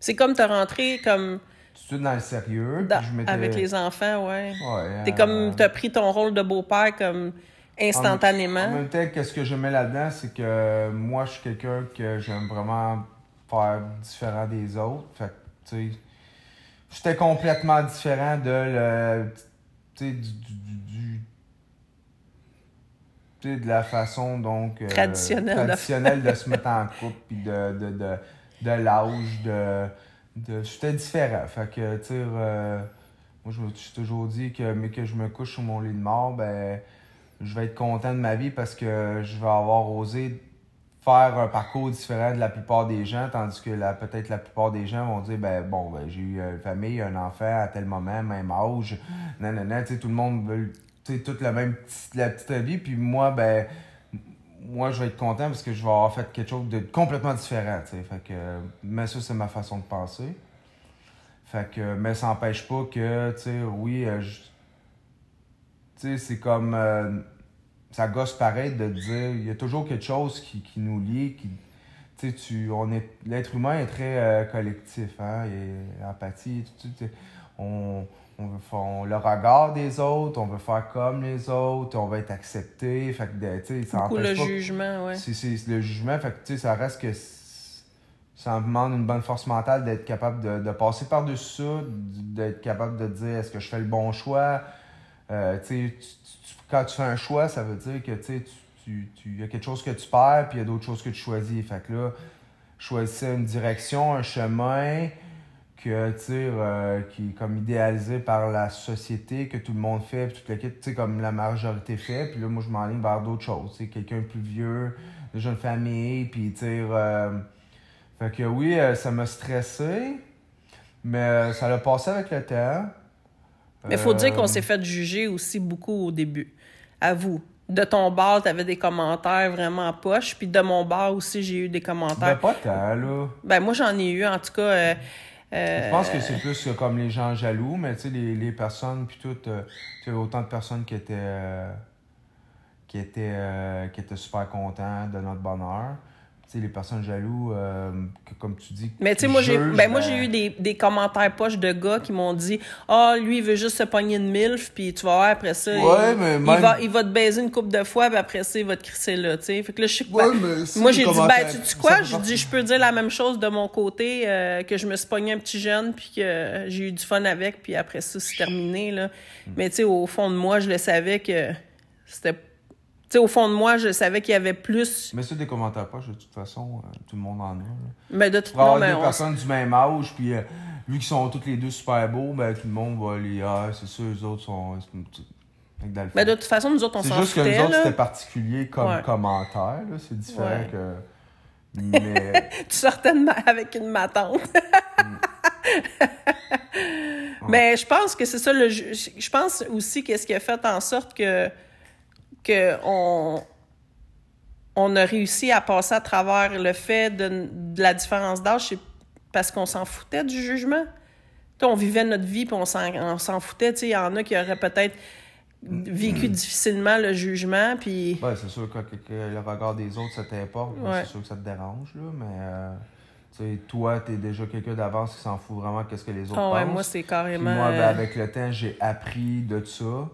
c'est comme te rentrer comme tout dans le sérieux. avec les enfants, ouais. ouais T'es comme, euh, t'as pris ton rôle de beau-père comme instantanément. En, même temps, qu'est-ce que je mets là-dedans, c'est que moi, je suis quelqu'un que j'aime vraiment faire différent des autres. Fait tu sais, j'étais complètement différent de le, tu sais, du, du, du de la façon donc euh, traditionnelle, traditionnelle de... se mettre en couple puis de, de, de, de l'âge de J'étais différent. Fait que, tu sais, euh, moi, je me suis toujours dit que, mais que je me couche sur mon lit de mort, ben, je vais être content de ma vie parce que je vais avoir osé faire un parcours différent de la plupart des gens, tandis que la, peut-être la plupart des gens vont dire, ben, bon, ben, j'ai eu une famille, un enfant à tel moment, même âge, non, non, tu sais, tout le monde veut, tu sais, toute la même petite, la petite vie, puis moi, ben, moi, je vais être content parce que je vais avoir fait quelque chose de complètement différent. Fait que, mais ça, c'est ma façon de penser. Fait que, mais ça n'empêche pas que, tu sais, oui, euh, tu sais, c'est comme, euh, ça gosse pareil de dire, il y a toujours quelque chose qui, qui nous lie, qui, tu sais, tu, l'être humain est très euh, collectif, hein, et empathie, tu sais, on on veut faire le regard des autres, on veut faire comme les autres, on veut être accepté. Fait que, tu sais, ça Beaucoup le jugement, ouais. C'est le jugement, fait que, tu sais, ça reste que ça me demande une bonne force mentale d'être capable de, de passer par-dessus ça, d'être capable de dire est-ce que je fais le bon choix? Euh, tu sais, tu- tu- quand tu fais un choix, ça veut dire que tu sais, tu- tu- tu- il y a quelque chose que tu perds, puis il y a d'autres choses que tu choisis. Fait que là, choisir une direction, un chemin que, tu sais, euh, qui est comme idéalisé par la société, que tout le monde fait, puis toute l'équipe, tu sais, comme la majorité fait. Puis là, moi, je m'enligne vers d'autres choses. Sais, quelqu'un de plus vieux, déjà une famille, puis, tu sais, euh, fait que oui, euh, ça m'a stressé, mais euh, ça l'a passé avec le temps. Mais il faut dire qu'on s'est fait juger aussi beaucoup au début. À vous. De ton bar, tu avais des commentaires vraiment poches. Puis de mon bar aussi, j'ai eu des Ben, commentaires. pas tant, là. Ben, moi, j'en ai eu, en tout cas. euh, euh, Je pense que c'est plus comme les gens jaloux, mais tu sais, les, les personnes, puis tout, euh, tu autant de personnes qui étaient, euh, qui étaient, qui étaient super contents de notre bonheur. Sais, les personnes jaloux, euh, que, comme tu dis, Mais tu sais, qui moi, j'ai ben, moi, ben, j'ai eu des, des commentaires poches de gars qui m'ont dit Ah, lui, il veut juste se pogner une MILF, puis tu vas voir après ça. Ouais, il, mais il va, il va te baiser une couple de fois, puis après ça, il va te crisser là, tu sais. Fait que là, je sais que. Ouais, ben, moi, j'ai dit Ben, tu dis ça quoi Je peux dire la même chose de mon côté, euh, que je me suis pogné un petit jeune, puis que j'ai eu du fun avec, puis après ça, c'est terminé, là. Hmm. Mais tu sais, au fond de moi, je le savais que c'était. Tu sais, au fond de moi, je savais qu'il y avait plus. Mais c'est des commentaires pas, de toute façon, euh, tout le monde en a. là. Mais de toute mais deux on- personnes du même âge, puis euh, vu qu'ils sont tous les deux super beaux, ben tout le monde va les. Ah, c'est sûr, les autres sont. Mais de toute façon, nous autres, on C'est s'en juste que nous autres, là. c'était particulier comme Ouais. commentaire, là. C'est différent Ouais. que. Mais. tu sortais de ma- avec une matante. Mais je pense que c'est ça le je pense aussi qu'est-ce qui a fait en sorte que que on on a réussi à passer à travers le fait de, de la différence d'âge c'est parce qu'on s'en foutait du jugement. Tu on vivait notre vie puis on s'en foutait, tu il y en a qui auraient peut-être vécu difficilement le jugement puis Ouais, c'est sûr que, que- que le regard des autres, ça t'importe. Ouais. C'est sûr que ça te dérange, là. Mais. euh, tu toi, t'es déjà quelqu'un d'avance qui s'en fout vraiment qu'est-ce que les autres Ah ouais, pensent. moi c'est Puis carrément moi, ben, euh, avec le temps, j'ai appris de ça.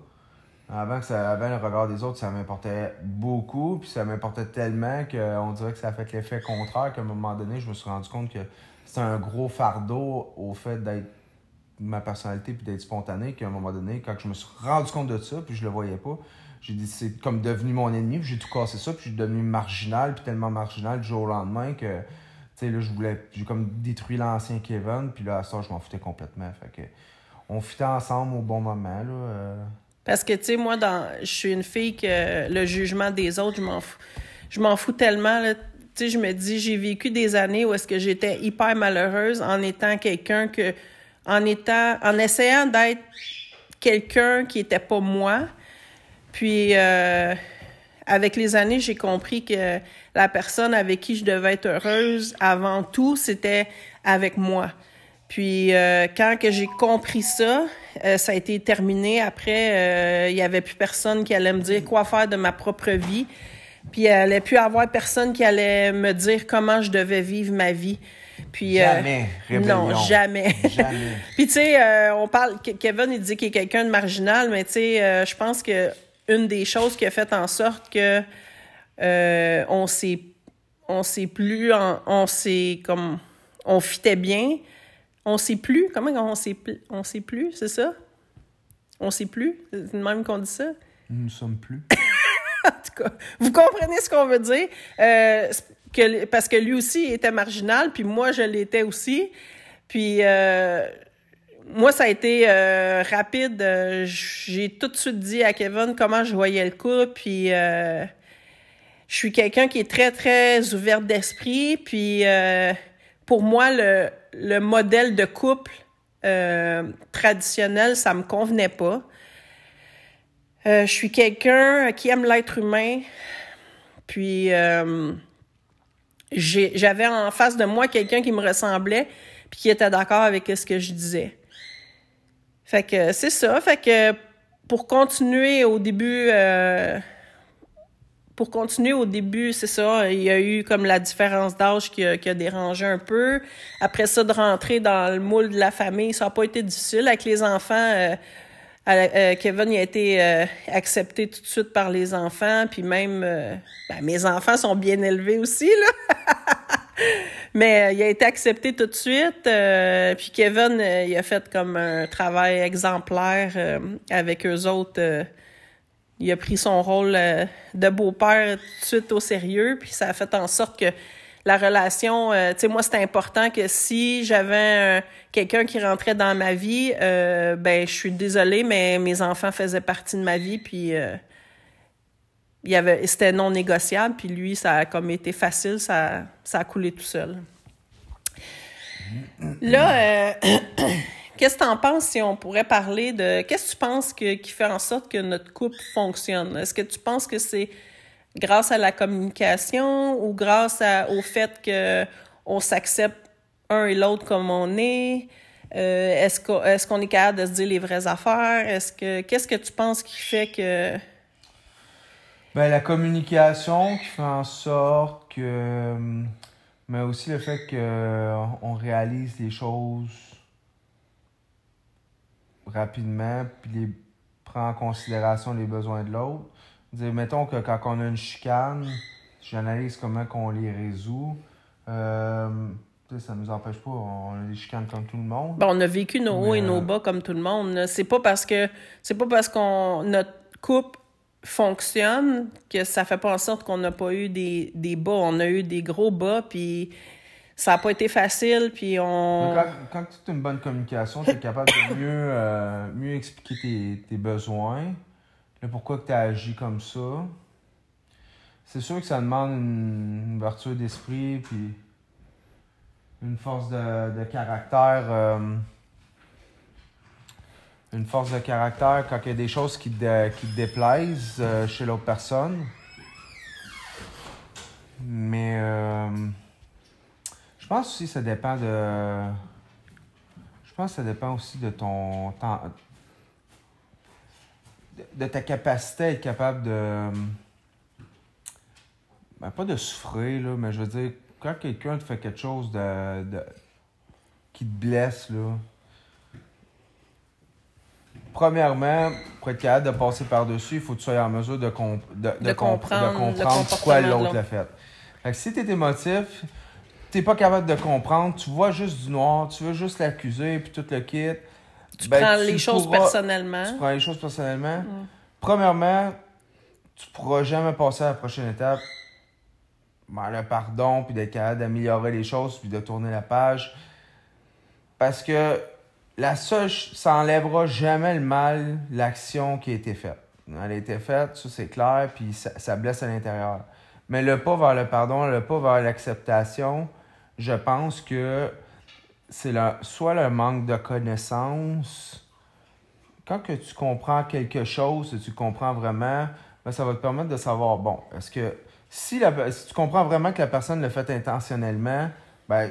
Avant, ça, avant le regard des autres, ça m'importait beaucoup, puis ça m'importait tellement qu'on dirait que ça a fait l'effet contraire qu'à un moment donné, je me suis rendu compte que c'était un gros fardeau au fait d'être ma personnalité puis d'être spontané qu'à un moment donné, quand je me suis rendu compte de ça, puis je le voyais pas, j'ai dit c'est comme devenu mon ennemi, puis j'ai tout cassé ça, puis je suis devenu marginal, puis tellement marginal du jour au lendemain que tu sais là je voulais j'ai comme détruit l'ancien Kevin, puis là à ça je m'en foutais complètement, fait que on fitait ensemble au bon moment là. euh. Parce que, tu sais, moi, dans, je suis une fille que le jugement des autres, je m'en fous. Je m'en fous tellement, là. Tu sais, je me dis, j'ai vécu des années où est-ce que j'étais hyper malheureuse en étant quelqu'un que, en étant, en essayant d'être quelqu'un qui était pas moi. Puis, euh, avec les années, j'ai compris que la personne avec qui je devais être heureuse, avant tout, c'était avec moi. Puis euh, quand que j'ai compris ça, euh, ça a été terminé. Après, euh, il y avait plus personne qui allait me dire quoi faire de ma propre vie. Puis il allait plus avoir personne qui allait me dire comment je devais vivre ma vie. Puis euh, Jamais rébellion. non, jamais. Jamais. Puis tu sais, euh, on parle. Ke- Kevin, il dit qu'il est quelqu'un de marginal, mais tu sais, euh, je pense que une des choses qui a fait en sorte que euh, on s'est, on s'est plus, en- on s'est comme, on fitait bien. On sait plus. Comment on sait, on sait plus, c'est ça? On sait plus? C'est de même qu'on dit ça? Nous ne sommes plus. en tout cas, vous comprenez ce qu'on veut dire. Euh, que, parce que lui aussi il était marginal, puis moi, je l'étais aussi. Puis euh, moi, ça a été euh, rapide. J'ai tout de suite dit à Kevin comment je voyais le coup, puis je suis quelqu'un qui est très, très ouverte d'esprit, puis euh, pour moi, le, le modèle de couple euh, traditionnel, ça me convenait pas. Euh, je suis quelqu'un qui aime l'être humain. Puis euh, j'avais en face de moi quelqu'un qui me ressemblait puis qui était d'accord avec ce que je disais. Fait que c'est ça. Fait que pour continuer au début, euh, pour continuer au début, c'est ça, il y a eu comme la différence d'âge qui a, qui a dérangé un peu. Après ça, de rentrer dans le moule de la famille, ça n'a pas été difficile. Avec les enfants, euh, euh, Kevin il a été euh, accepté tout de suite par les enfants, puis même euh, ben, mes enfants sont bien élevés aussi là. Mais euh, il a été accepté tout de suite. puis Kevin, il a fait comme un travail exemplaire avec eux autres. Il a pris son rôle euh, de beau-père tout de suite au sérieux. Puis ça a fait en sorte que la relation, euh, tu sais, moi, c'était important que si j'avais quelqu'un qui rentrait dans ma vie, euh, ben, je suis désolée, mais mes enfants faisaient partie de ma vie. Puis il y avait c'était non négociable puis lui ça a comme été facile ça ça a coulé tout seul là qu'est-ce que tu en penses si on pourrait parler de qu'est-ce que tu penses que, qui fait en sorte que notre couple fonctionne? Est-ce que tu penses que c'est grâce à la communication ou grâce à- au fait que on s'accepte un et l'autre comme on est? Euh, est-ce qu'on est, est capable de se dire les vraies affaires? Est-ce que qu'est-ce que tu penses qui fait que Ben, la communication qui fait en sorte que. Mais aussi le fait qu'on réalise les choses rapidement, puis les prend en considération les besoins de l'autre. Mettons que quand on a une chicane, j'analyse comment qu'on les résout. Euh, ça nous empêche pas, on a des chicanes comme tout le monde. Bon, on a vécu nos hauts et nos euh, bas comme tout le monde. C'est pas parce que c'est pas parce qu'on notre couple fonctionne que ça fait pas en sorte qu'on n'a pas eu des, des bas. On a eu des gros bas, puis ça a pas été facile, puis on... Quand, tu as une bonne communication, tu es capable de mieux, euh, mieux expliquer tes, tes besoins, le pourquoi tu as agi comme ça? C'est sûr que ça demande une, ouverture d'esprit puis une force de, de caractère. euh, une force de caractère quand il y a des choses qui te, qui te déplaisent euh, chez l'autre personne. Mais je pense aussi que ça dépend de. Je pense que ça dépend aussi de ton temps. De, ta capacité à être capable de. Ben, pas de souffrir, là, mais je veux dire, quand quelqu'un te fait quelque chose de, de- qui te blesse, là. Premièrement, pour être capable de passer par-dessus, il faut que tu sois en mesure de, comp- de, De comp- comprendre de comprendre pourquoi l'autre l'a fait. Fait que si t'es émotif, t'es pas capable de comprendre, tu vois juste du noir, tu veux juste l'accuser, puis tout le kit. tu ben, prends tu les choses pourras- personnellement. Tu prends les choses personnellement. Premièrement, tu pourras jamais passer à la prochaine étape. Ben, le pardon, puis d'être capable d'améliorer les choses, puis de tourner la page. Parce que la seule, ça enlèvera jamais le mal, l'action qui a été faite. Elle a été faite, ça c'est clair, puis ça, ça blesse à l'intérieur. Mais le pas vers le pardon, le pas vers l'acceptation, je pense que c'est soit le manque de connaissances. Quand que tu comprends quelque chose, et tu comprends vraiment, ben, ça va te permettre de savoir, bon, est-ce que si, la- si tu comprends vraiment que la personne le fait intentionnellement, ben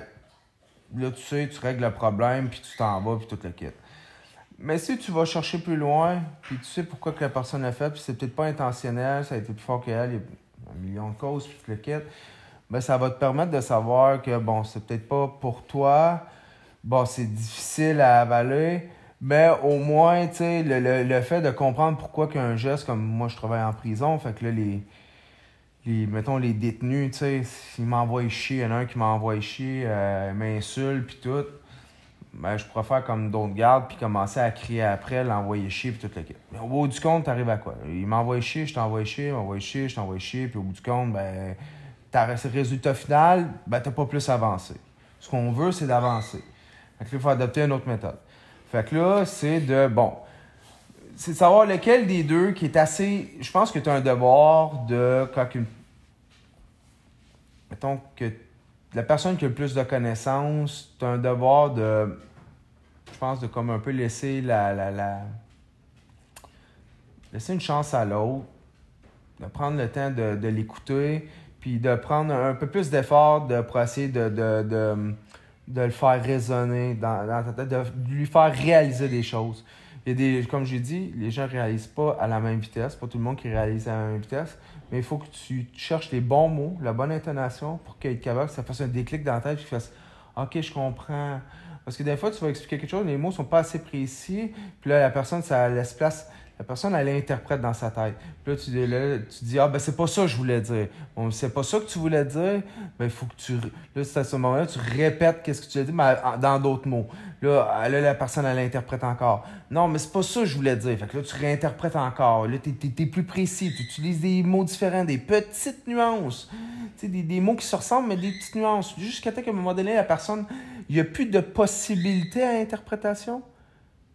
là, tu sais, tu règles le problème, puis tu t'en vas, puis tout le kit. Mais si tu vas chercher plus loin, puis tu sais pourquoi que la personne l'a fait, puis c'est peut-être pas intentionnel, ça a été plus fort qu'elle, il y a un million de causes, puis tout le kit, ben ça va te permettre de savoir que, bon, c'est peut-être pas pour toi, bon, c'est difficile à avaler, mais au moins, tu sais, le, le, le fait de comprendre pourquoi qu'un geste, comme moi, je travaille en prison, fait que là, les, les mettons, les détenus, tu sais, s'ils m'envoient chier, il y en a un qui m'envoie chier, euh, m'insulte, puis tout, ben, je pourrais faire comme d'autres gardes, puis commencer à crier après, l'envoyer chier, puis tout le kit. Mais au bout du compte, t'arrives à quoi? Il m'envoie chier, je t'envoie chier, m'envoie chier, je t'envoie chier, puis au bout du compte, ben, le résultat final, ben, t'as pas plus avancé. Ce qu'on veut, c'est d'avancer. Fait que là, il faut adopter une autre méthode. Fait que là, c'est de, bon, c'est de savoir lequel des deux qui est assez. Je pense que tu as un devoir de. Quand une. Mettons que la personne qui a le plus de connaissances, tu as un devoir de. Je pense de comme un peu laisser la. la, la- laisser une chance à l'autre, de prendre le temps de, de l'écouter, puis de prendre un peu plus d'effort de, pour essayer de, de, de, de le faire résonner dans, dans ta tête, de lui faire réaliser des choses. Il y a des, comme j'ai dit, les gens ne réalisent pas à la même vitesse. Pas tout le monde qui réalise à la même vitesse. Mais il faut que tu cherches les bons mots, la bonne intonation pour qu'il capable, que ça fasse un déclic dans la tête, qu'il fasse OK, je comprends. Parce que des fois, tu vas expliquer quelque chose, les mots sont pas assez précis. Puis là, la personne, ça laisse place. La personne, elle interprète dans sa tête. Puis là, tu, là, tu dis, ah, ben, c'est pas ça que je voulais dire. Bon, c'est pas ça que tu voulais dire, ben, faut que tu. Là, c'est à ce moment-là, tu répètes qu'est-ce que tu as dit, mais dans d'autres mots. Là, là, la personne, elle interprète encore. Non, mais c'est pas ça que je voulais dire. Fait que là, tu réinterprètes encore. Là, t'es, es, plus précis. Tu utilises des mots différents, des petites nuances. Tu sais, des, des mots qui se ressemblent, mais des petites nuances. Jusqu'à temps qu'à un moment donné, la personne, il n'y a plus de possibilité à interprétation.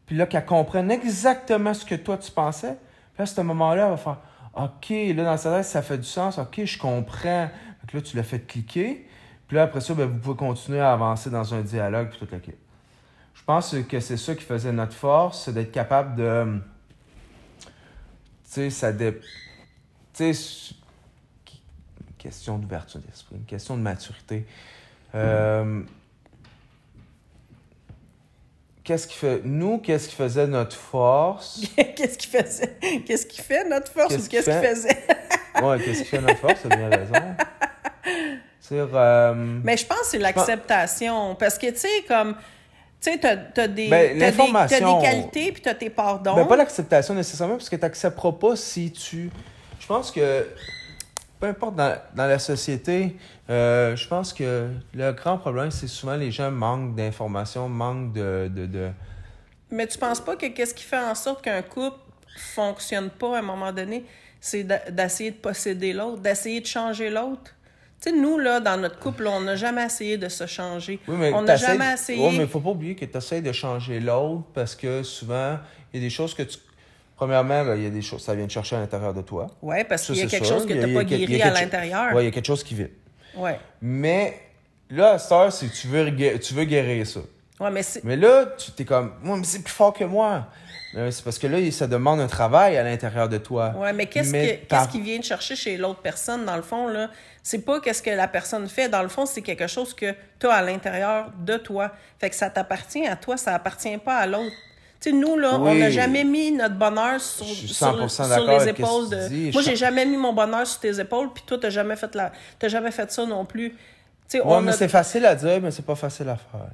Puis là, qu'elle comprenne exactement ce que toi tu pensais. Puis à ce moment-là, elle va faire OK, là, dans sa tête, ça fait du sens. OK, je comprends. Fait là, tu l'as fait cliquer. Puis là, après ça, ben, vous pouvez continuer à avancer dans un dialogue, puis tout le Je pense que c'est ça qui faisait notre force, c'est d'être capable de. Tu sais, ça dé... Tu sais, une question d'ouverture d'esprit, une question de maturité. Euh, qu'est-ce qui fait nous qu'est-ce qui faisait notre force? Qu'est-ce qui faisait qu'est-ce qui fait notre force ou qu'est-ce qui faisait? Ouais qu'est-ce qui fait notre force c'est bien raison euh, mais je pense que c'est l'acceptation parce que tu sais comme tu sais, tu as, des, ben, des, des qualités puis tu as tes pardons. Ben, pas l'acceptation nécessairement, parce que tu n'accepteras pas si tu. Je pense que peu importe dans, dans la société, euh, je pense que le grand problème, c'est souvent les gens manquent d'informations, manquent de, de, de, Mais tu penses pas que qu'est-ce qui fait en sorte qu'un couple fonctionne pas à un moment donné, c'est d'essayer de posséder l'autre, d'essayer de changer l'autre? Tu sais, nous, là, dans notre couple, on n'a jamais essayé de se changer. Oui, mais on n'a jamais essayé. Oui, mais il faut pas oublier que tu essaies de changer l'autre parce que souvent, il y a des choses que tu Premièrement, ben, il y a des choses, ça vient de chercher à l'intérieur de toi. Oui, parce qu'il y a quelque chose que tu n'as pas guéri à l'intérieur. Oui, il y a quelque chose qui vit. Oui. Mais là, cette c'est tu veux, tu veux guérir ça. Ouais, mais Mais là, tu es comme, moi, mais c'est plus fort que moi. C'est parce que là, ça demande un travail à l'intérieur de toi. Oui, mais qu'est-ce qu'est-ce qui vient de chercher chez l'autre personne, dans le fond, là? C'est pas qu'est-ce que la personne fait. Dans le fond, c'est quelque chose que tu as à l'intérieur de toi. Fait que ça t'appartient à toi, ça appartient pas à l'autre. Tu sais, nous, là, on n'a jamais mis notre bonheur sur, sur, sur les épaules de. Moi, j'ai jamais mis mon bonheur sur tes épaules, puis toi, t'as jamais fait la... jamais fait ça non plus. Oui, on mais c'est facile à dire, mais c'est pas facile à faire.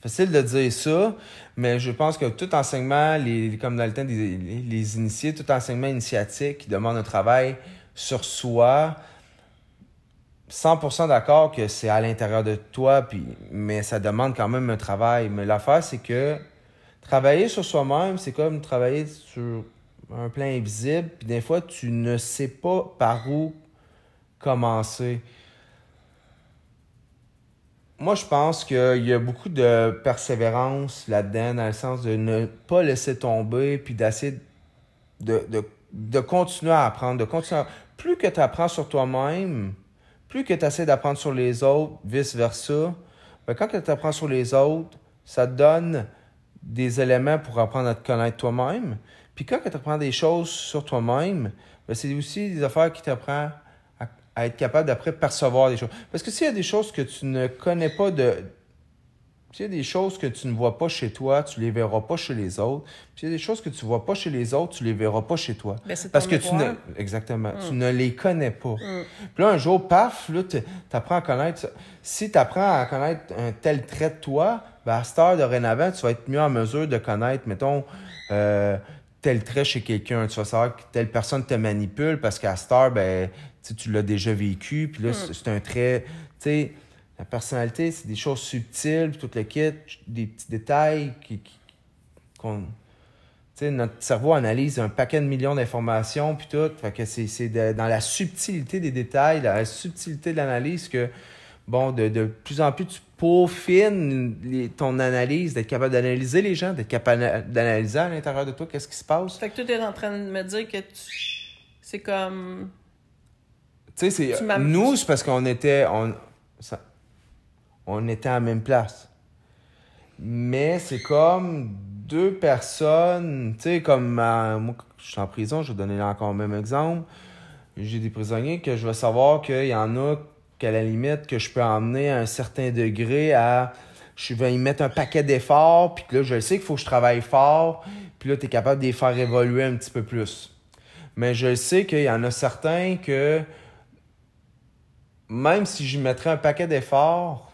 Facile de dire ça, mais je pense que tout enseignement, les, comme dans le temps des les initiés, tout enseignement initiatique qui demande un travail sur soi, 100% d'accord que c'est à l'intérieur de toi, puis, mais ça demande quand même un travail. Mais l'affaire, c'est que travailler sur soi-même, c'est comme travailler sur un plan invisible, puis des fois, tu ne sais pas par où commencer. Moi, je pense qu'il y a beaucoup de persévérance là-dedans, dans le sens de ne pas laisser tomber, puis d'essayer de, de, continuer à apprendre, de continuer Plus que tu apprends sur toi-même, plus que tu essaies d'apprendre sur les autres, vice-versa, ben, quand tu apprends sur les autres, ça te donne des éléments pour apprendre à te connaître toi-même. Puis quand tu apprends des choses sur toi-même, ben c'est aussi des affaires qui t'apprennent à, être capable d'après percevoir des choses. Parce que s'il y a des choses que tu ne connais pas de. S'il y a des choses que tu ne vois pas chez toi, tu les verras pas chez les autres. Puis il y a des choses que tu vois pas chez les autres, tu les verras pas chez toi. Ben, Parce que tu ne exactement, tu mm. ne les connais pas. Mm. Puis là un jour paf, là tu apprends à connaître si tu apprends à connaître un tel trait de toi, à cette heure dorénavant, tu vas être mieux en mesure de connaître, mettons, euh, tel trait chez quelqu'un. Tu vas savoir que telle personne te manipule parce qu'à cette heure, ben, tu l'as déjà vécu. Puis là, hmm. c'est un trait. Tu sais, la personnalité, c'est des choses subtiles, puis tout le kit, des petits détails qui, qu'on. sais, notre cerveau analyse un paquet de millions d'informations, puis tout. Fait que c'est dans la subtilité des détails, dans la subtilité de l'analyse que, bon, de, de plus en plus, tu peaufines ton analyse, d'être capable d'analyser les gens, d'être capable d'analyser à l'intérieur de toi qu'est-ce qui se passe? Fait que tu es en train de me dire que c'est comme. Tu sais, c'est. Nous, c'est parce qu'on était. On, on était à la même place. Mais c'est comme deux personnes, tu sais, comme moi, je suis en prison, je vais donner encore le même exemple. J'ai des prisonniers que je vais savoir qu'il y en a qu'à la limite, que je peux emmener à un certain degré à. Je vais y mettre un paquet d'efforts, puis que là, je sais qu'il faut que je travaille fort, puis là, tu es capable de les faire évoluer un petit peu plus. Mais je sais qu'il y en a certains que, même si je mettrais un paquet d'efforts,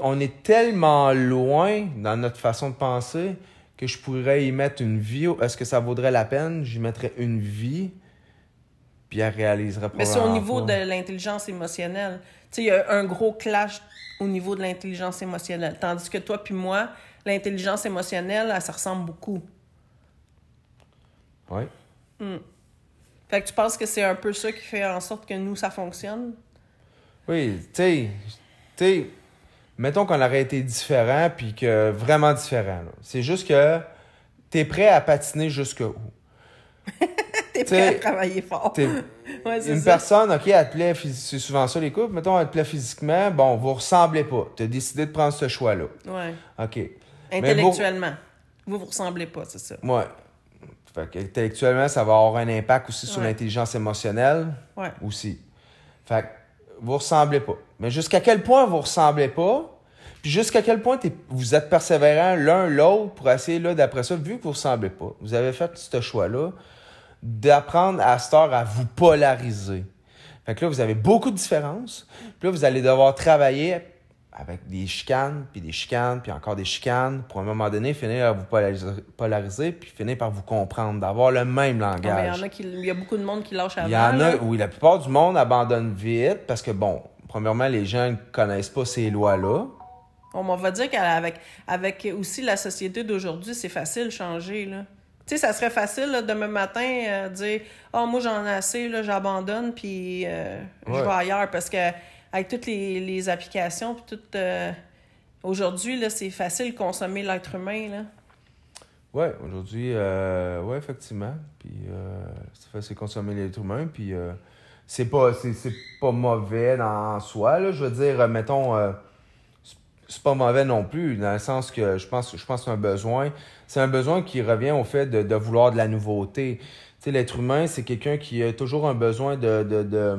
on est tellement loin dans notre façon de penser que je pourrais y mettre une vie? Est-ce que ça vaudrait la peine? J'y mettrais une vie, puis elle réaliserait Mais c'est au niveau pas. de l'intelligence émotionnelle. Tu sais, il y a un gros clash au niveau de l'intelligence émotionnelle. Tandis que toi puis moi, l'intelligence émotionnelle, elle se ressemble beaucoup. Oui. Fait que tu penses que c'est un peu ça qui fait en sorte que nous, ça fonctionne? Oui, tu sais, tu sais, mettons qu'on aurait été différent, puis que vraiment différent. C'est juste que t'es prêt à patiner jusqu'où? T'es prêt à travailler fort. Ouais, Une ça. personne, OK, elle te plaît, c'est souvent ça les couples, mettons, elle te plaît physiquement, bon, vous ressemblez pas. T'as décidé de prendre ce choix-là. Ouais. OK. Intellectuellement. Vous, vous ressemblez pas, c'est ça. Ouais. Fait que, intellectuellement, ça va avoir un impact aussi sur l'intelligence émotionnelle Ouais. aussi. Fait que vous ressemblez pas. Mais jusqu'à quel point vous ressemblez pas, puis jusqu'à quel point vous êtes persévérants l'un l'autre pour essayer, là, d'après ça, vu que vous ressemblez pas, vous avez fait ce choix-là, d'apprendre à cette heure à vous polariser. Fait que là, vous avez beaucoup de différences. Puis là, vous allez devoir travailler avec des chicanes, puis des chicanes, puis encore des chicanes, pour à un moment donné, finir à vous polariser, polariser puis finir par vous comprendre, d'avoir le même Ah, Il langage. y en a qui, il y a beaucoup de monde qui lâche avant. Il y en a, là. oui, la plupart du monde abandonne vite parce que, bon, premièrement, les gens ne connaissent pas ces lois-là. On, on va dire qu'avec avec aussi la société d'aujourd'hui, c'est facile de changer. Là. Tu sais, ça serait facile là, demain matin euh, dire Ah, moi j'en ai assez, là, j'abandonne, puis euh, je vais ailleurs. Parce que avec toutes les, les applications, puis tout. euh, Aujourd'hui, là, c'est facile de consommer l'être humain. Là. Ouais, aujourd'hui, euh, ouais, effectivement. Puis, c'est facile de consommer l'être humain. Puis, c'est pas, c'est, pas mauvais dans soi, là. Je veux dire, mettons, c'est- pas mauvais non plus, dans le sens que je pense, je pense que c'est un besoin. C'est un besoin qui revient au fait de, de vouloir de la nouveauté. Tu sais, l'être humain, c'est quelqu'un qui a toujours un besoin de, de, de,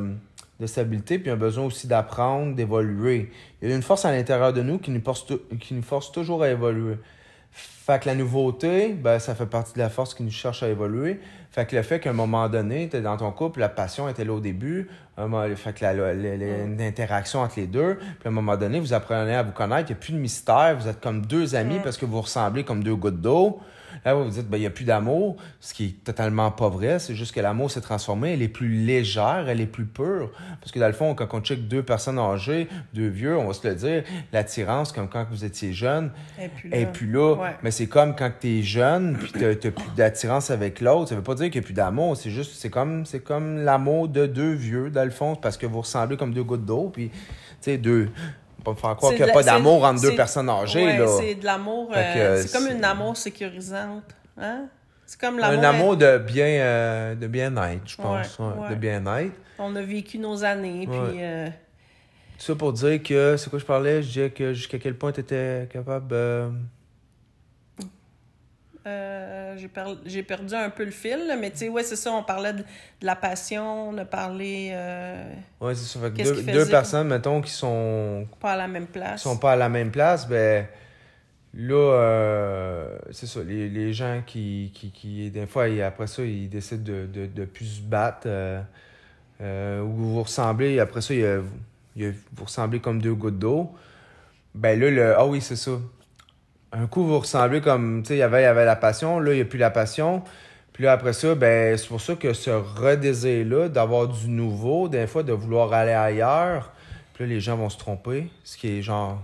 de stabilité, puis un besoin aussi d'apprendre, d'évoluer. Il y a une force à l'intérieur de nous qui nous force, qui nous force toujours à évoluer. Fait que la nouveauté, ben, ça fait partie de la force qui nous cherche à évoluer. Fait que le fait qu'à un moment donné, t'es dans ton couple, la passion était là au début, fait que la- l'interaction entre les deux, puis à un moment donné, vous apprenez à vous connaître, il n'y a plus de mystère, vous êtes comme deux amis parce que vous ressemblez comme deux gouttes d'eau. Là, vous vous dites, ben, il n'y a plus d'amour, ce qui est totalement pas vrai. C'est juste que l'amour s'est transformé. Elle est plus légère, elle est plus pure. Parce que dans le fond, quand on check deux personnes âgées, deux vieux, on va se le dire, l'attirance, comme quand vous étiez jeune, Et puis et là, Ouais. mais c'est comme quand tu es jeune, puis t'as t'as plus d'attirance avec l'autre. Ça veut pas dire qu'il n'y a plus d'amour. C'est juste, c'est comme, c'est comme l'amour de deux vieux, dans le fond, parce que vous ressemblez comme deux gouttes d'eau, puis, tu sais, deux. Va me faire croire qu'il n'y a la- pas d'amour entre deux personnes âgées, ouais, là. c'est de l'amour. Euh, c'est comme une amour sécurisante. Hein? C'est comme l'amour. Un amour de bien, euh, de bien-être, je pense. Ouais, ouais, ouais. De bien-être. On a vécu nos années, puis. Euh, Tout ça pour dire que, c'est quoi je parlais? Je disais que jusqu'à quel point tu étais capable. Euh, j'ai, per- j'ai perdu un peu le fil, mais tu sais, ouais, c'est ça, on parlait de, de la passion, on a parlé euh, Ouais, c'est ça. Fait que deux, personnes, mettons, qui sont pas à la même place. qui sont pas à la même place, ben là, euh, c'est ça, les, les gens qui, qui, qui, des fois, ils- après ça, ils décident de, de, de plus se battre, euh, ou vous ressemblez, après ça, il y a- il y a- vous ressemblez comme deux gouttes d'eau, ben là, le, ah oui, c'est ça. Un coup, vous ressemblez comme, tu sais, il y avait, il y avait la passion, là, il n'y a plus la passion. Puis là, après ça, ben, c'est pour ça que ce redésir-là, d'avoir du nouveau, des fois, de vouloir aller ailleurs, puis là, les gens vont se tromper, ce qui est genre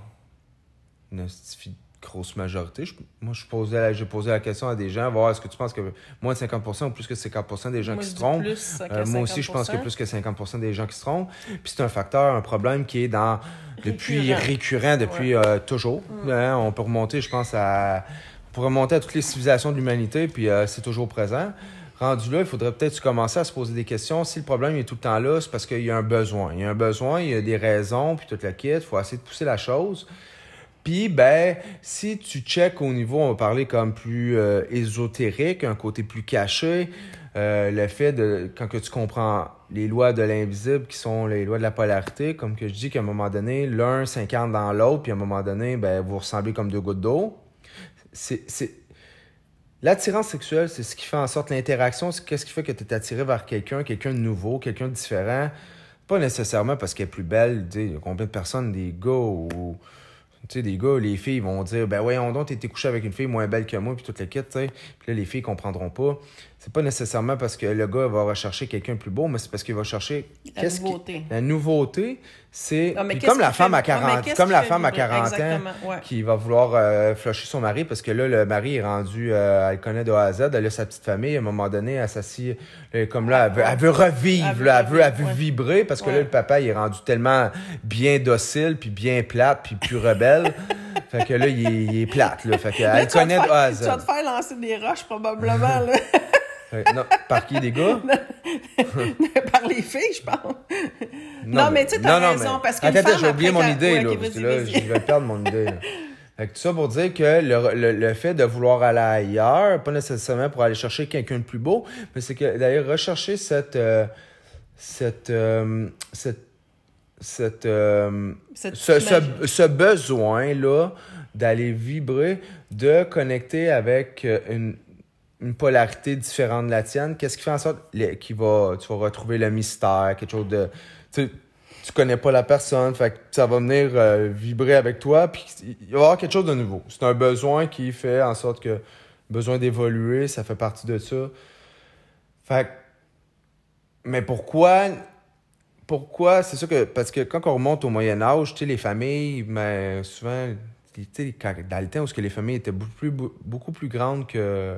grosse majorité. Je- moi, je posais, la- j'ai posé la question à des gens, voir est-ce que tu penses que moins de 50% ou plus que 50% des gens Moi, qui se trompent? plus que Euh, moi aussi, je pense 50%. plus que 50% des gens qui se trompent. Puis c'est un facteur, un problème qui est dans depuis Récurrent. récurrent, depuis euh, toujours. Hein, on peut remonter, je pense, à on peut remonter à toutes les civilisations de l'humanité, puis euh, c'est toujours présent. Rendu là, il faudrait peut-être commencer à se poser des questions. Si le problème est tout le temps là, c'est parce qu'il y a un besoin. Il y a un besoin, il y a des raisons, puis toute la kit. Il faut essayer de pousser la chose. Puis, ben, si tu check au niveau, on va parler comme plus euh, ésotérique, un côté plus caché, euh, le fait de, quand que tu comprends les lois de l'invisible qui sont les lois de la polarité, comme que je dis qu'à un moment donné, l'un s'incarne dans l'autre, puis à un moment donné, ben, vous ressemblez comme deux gouttes d'eau. C'est. L'attirance sexuelle, c'est ce qui fait en sorte l'interaction, c'est qu'est-ce qui fait que tu es attiré vers quelqu'un, quelqu'un de nouveau, quelqu'un de différent. Pas nécessairement parce qu'elle est plus belle, il y a combien de personnes, des gars ou Tu sais, des gars, les filles vont dire, ben voyons donc, t'étais couché avec une fille moins belle que moi, puis toute la kit, tu sais. Puis là, les filles comprendront pas. C'est pas nécessairement parce que le gars va rechercher quelqu'un de plus beau, mais c'est parce qu'il va chercher La qui- nouveauté. La nouveauté, c'est comme la femme fait- à ouais, mais 40, qu'est-ce comme la femme à vibrer? 40 ans ouais. qui va vouloir euh, flusher son mari parce que là le mari est rendu euh, elle connaît de A à Z, elle a sa petite famille, à un moment donné elle s'assit euh, comme là elle veut, elle veut revivre, Elle veut là, elle veut, elle veut revivre, ouais. vibrer parce que là le papa il est rendu tellement bien docile puis bien plate puis plus rebelle. fait que là il est, il est plate là, fait que Là, elle connaît de A à faire- Tu vas Z. te faire lancer des roches, probablement, là. Que non, par qui des gars? Par les filles, je pense. Non, mais tu sais, t'as raison, parce qu'une Attends, femme, j'ai oublié après, mon idée, ouais, là, parce que je vais perdre mon idée, là. Fait que tout ça pour dire que le, le, le fait de vouloir aller ailleurs, pas nécessairement pour aller chercher quelqu'un de plus beau, mais c'est que d'aller rechercher cette, euh, cette, euh, cette, cette, euh, Cette ce, ce, ce besoin-là d'aller vibrer, de connecter avec euh, une, une polarité différente de la tienne, qu'est-ce qui fait en sorte va, tu vas retrouver le mystère, quelque chose de... Tu, tu connais pas la personne, fait que ça va venir euh, vibrer avec toi, puis il va y avoir quelque chose de nouveau. C'est un besoin qui fait en sorte que besoin d'évoluer, ça fait partie de ça. Fait que- mais pourquoi pourquoi c'est sûr que parce que quand on remonte au Moyen Âge, les familles, mais souvent sais quand- dans le temps où que les familles étaient beaucoup plus beaucoup plus grandes que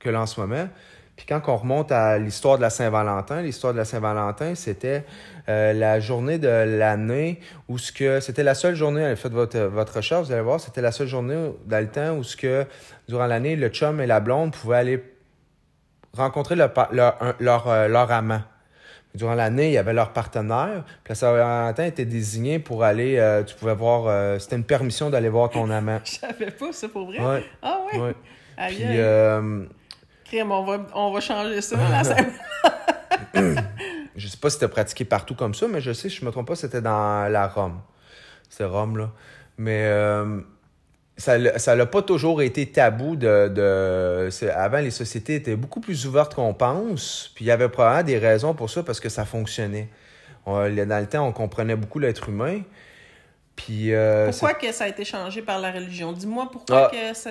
que là en ce moment. Puis quand on remonte à l'histoire de la Saint-Valentin, l'histoire de la Saint-Valentin, c'était euh, la journée de l'année où ce que c'était la seule journée, faites votre votre recherche, vous allez voir, c'était la seule journée dans le temps où ce que durant l'année le chum et la blonde pouvaient aller rencontrer leur leur euh, leur amant. Durant l'année, il y avait leur partenaire. Puis la Saint-Valentin était désigné pour aller. euh, tu pouvais voir. euh, C'était une permission d'aller voir ton amant. Je savais pas ça pour vrai? Ouais, Ah ouais? Puis, on va, on va changer ça. la Saint- je sais pas si c'était pratiqué partout comme ça, mais je sais, je me trompe pas, c'était dans la Rome. C'est Rome, là. Mais euh, ça n'a pas toujours été tabou de. de avant, les sociétés étaient beaucoup plus ouvertes qu'on pense. Puis il y avait probablement des raisons pour ça parce que ça fonctionnait. On- dans le temps, on comprenait beaucoup l'être humain. Puis. euh, Pourquoi que ça a été changé par la religion? Dis-moi pourquoi Ah. que ça...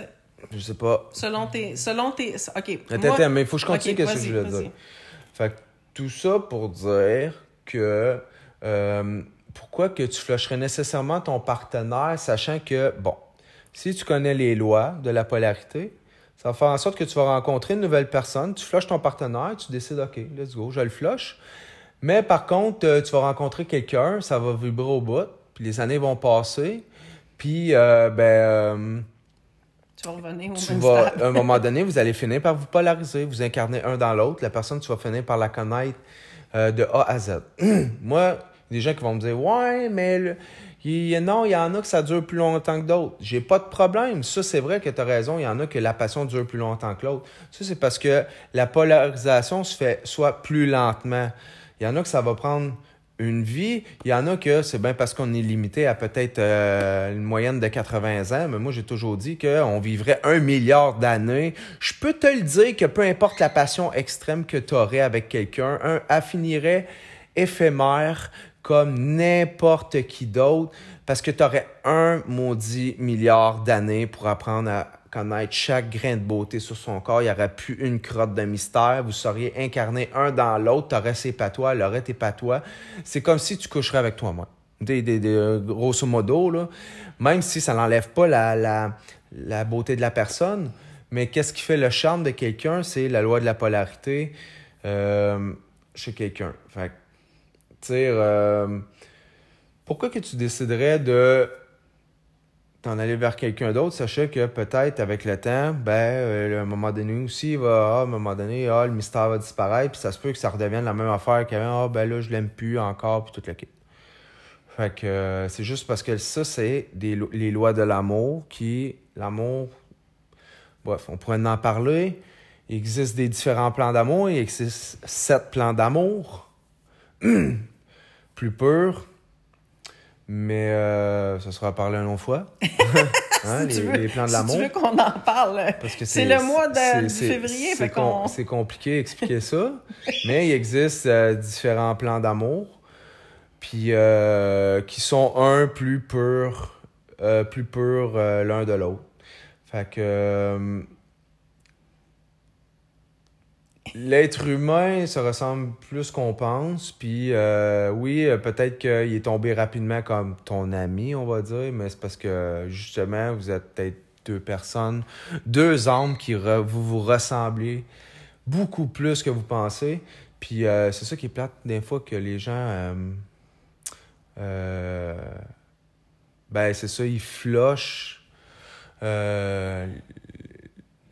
Je sais pas. Selon tes... Selon tes... OK. Attends, moi- attends, mais il faut que je continue Ok, qu'est-ce que je voulais dire. Fait que tout ça pour dire que euh, pourquoi que tu flusherais nécessairement ton partenaire, sachant que, bon, si tu connais les lois de la polarité, ça va faire en sorte que tu vas rencontrer une nouvelle personne, tu flushes ton partenaire, tu décides, OK, let's go, je le flush. Mais par contre, euh, tu vas rencontrer quelqu'un, ça va vibrer au bout, puis les années vont passer, puis, euh, ben... euh, Tu vas revenir au tu même vas, stade. à un moment donné, vous allez finir par vous polariser, vous incarner un dans l'autre. La personne, tu vas finir par la connaître euh, de A à Z. Moi, il y a des gens qui vont me dire Ouais, mais le- il non, il y en a que ça dure plus longtemps que d'autres. J'ai pas de problème. Ça, c'est vrai que tu as raison. Il y en a que la passion dure plus longtemps que l'autre. Ça, c'est parce que la polarisation se fait soit plus lentement. Il y en a que ça va prendre une vie. Il y en a que c'est bien parce qu'on est limité à peut-être euh, une moyenne de 80 ans, mais moi j'ai toujours dit qu'on vivrait un milliard d'années. Je peux te le dire que peu importe la passion extrême que tu aurais avec quelqu'un, un elle finirait éphémère comme n'importe qui d'autre parce que tu aurais un maudit milliard d'années pour apprendre à connaître chaque grain de beauté sur son corps. Il n'y aurait plus une crotte de mystère. Vous seriez incarnés un dans l'autre. Tu ses patois, elle aurait tes patois. C'est comme si tu coucherais avec toi-même. Des, euh, grosso modo, là. même si ça n'enlève pas la, beauté de la personne. Mais qu'est-ce qui fait le charme de quelqu'un? C'est la loi de la polarité euh, chez quelqu'un. Fait tu euh, pourquoi que tu déciderais de t'en aller vers quelqu'un d'autre, sachant que peut-être avec le temps, ben, euh, à un moment donné aussi, il va, ah, à un moment donné, ah, le mystère va disparaître, puis ça se peut que ça redevienne la même affaire qu'avant, ah, ben là, je l'aime plus encore, puis tout le kit. Fait que euh, c'est juste parce que ça, c'est les lois de l'amour qui, l'amour, bref, on pourrait en parler. Il existe des différents plans d'amour, il existe sept plans d'amour, plus purs, mais euh, ça sera parlé une autre fois. Hein, Si les, veux- les plans de si l'amour. tu veux qu'on en parle, Parce que c'est le mois de, du février, C'est com- compliqué d'expliquer ça, mais il existe euh, différents plans d'amour, puis euh, qui sont un plus pur euh, plus euh, l'un de l'autre. Fait que. L'être humain se ressemble plus qu'on pense, puis euh, oui, euh, peut-être qu'il est tombé rapidement comme ton ami, on va dire, mais c'est parce que justement, vous êtes peut-être deux personnes, deux âmes qui vous vous ressemblez beaucoup plus que vous pensez. Puis euh, c'est ça qui est plate des que les gens. ben, c'est ça, ils flochent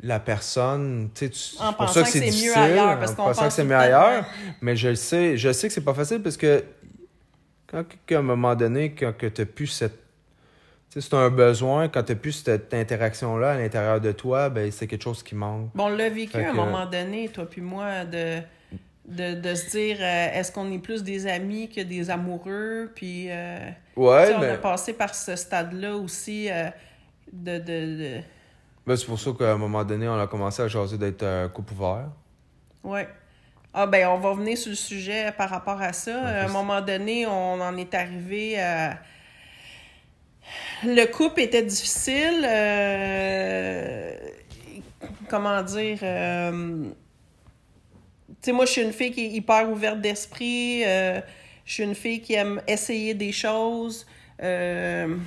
la personne. Tu sais, tu- En c'est pour ça que c'est mieux difficile, ailleurs, parce en pensant pense que c'est mieux ailleurs. Mais je le sais, je sais que c'est pas facile parce que quand qu'à un moment donné, quand tu n'as plus cette. Tu sais, c'est un besoin, quand tu n'as plus cette interaction-là à l'intérieur de toi, ben c'est quelque chose qui manque. Bon, on l'a vécu à un que- moment donné, toi puis moi, de, de, de se dire euh, est-ce qu'on est plus des amis que des amoureux? Puis euh, Ouais, on a passé par ce stade-là aussi euh, de, de, de- ben, c'est pour ça qu'à un moment donné, on a commencé à jaser d'être un couple ouvert. Ouais. Ah ben on va venir sur le sujet par rapport à ça. à un moment donné, on en est arrivé à... Le couple était difficile. euh, Comment dire... euh, Tu sais, moi, je suis une fille qui est hyper ouverte d'esprit. euh, Je suis une fille qui aime essayer des choses. euh,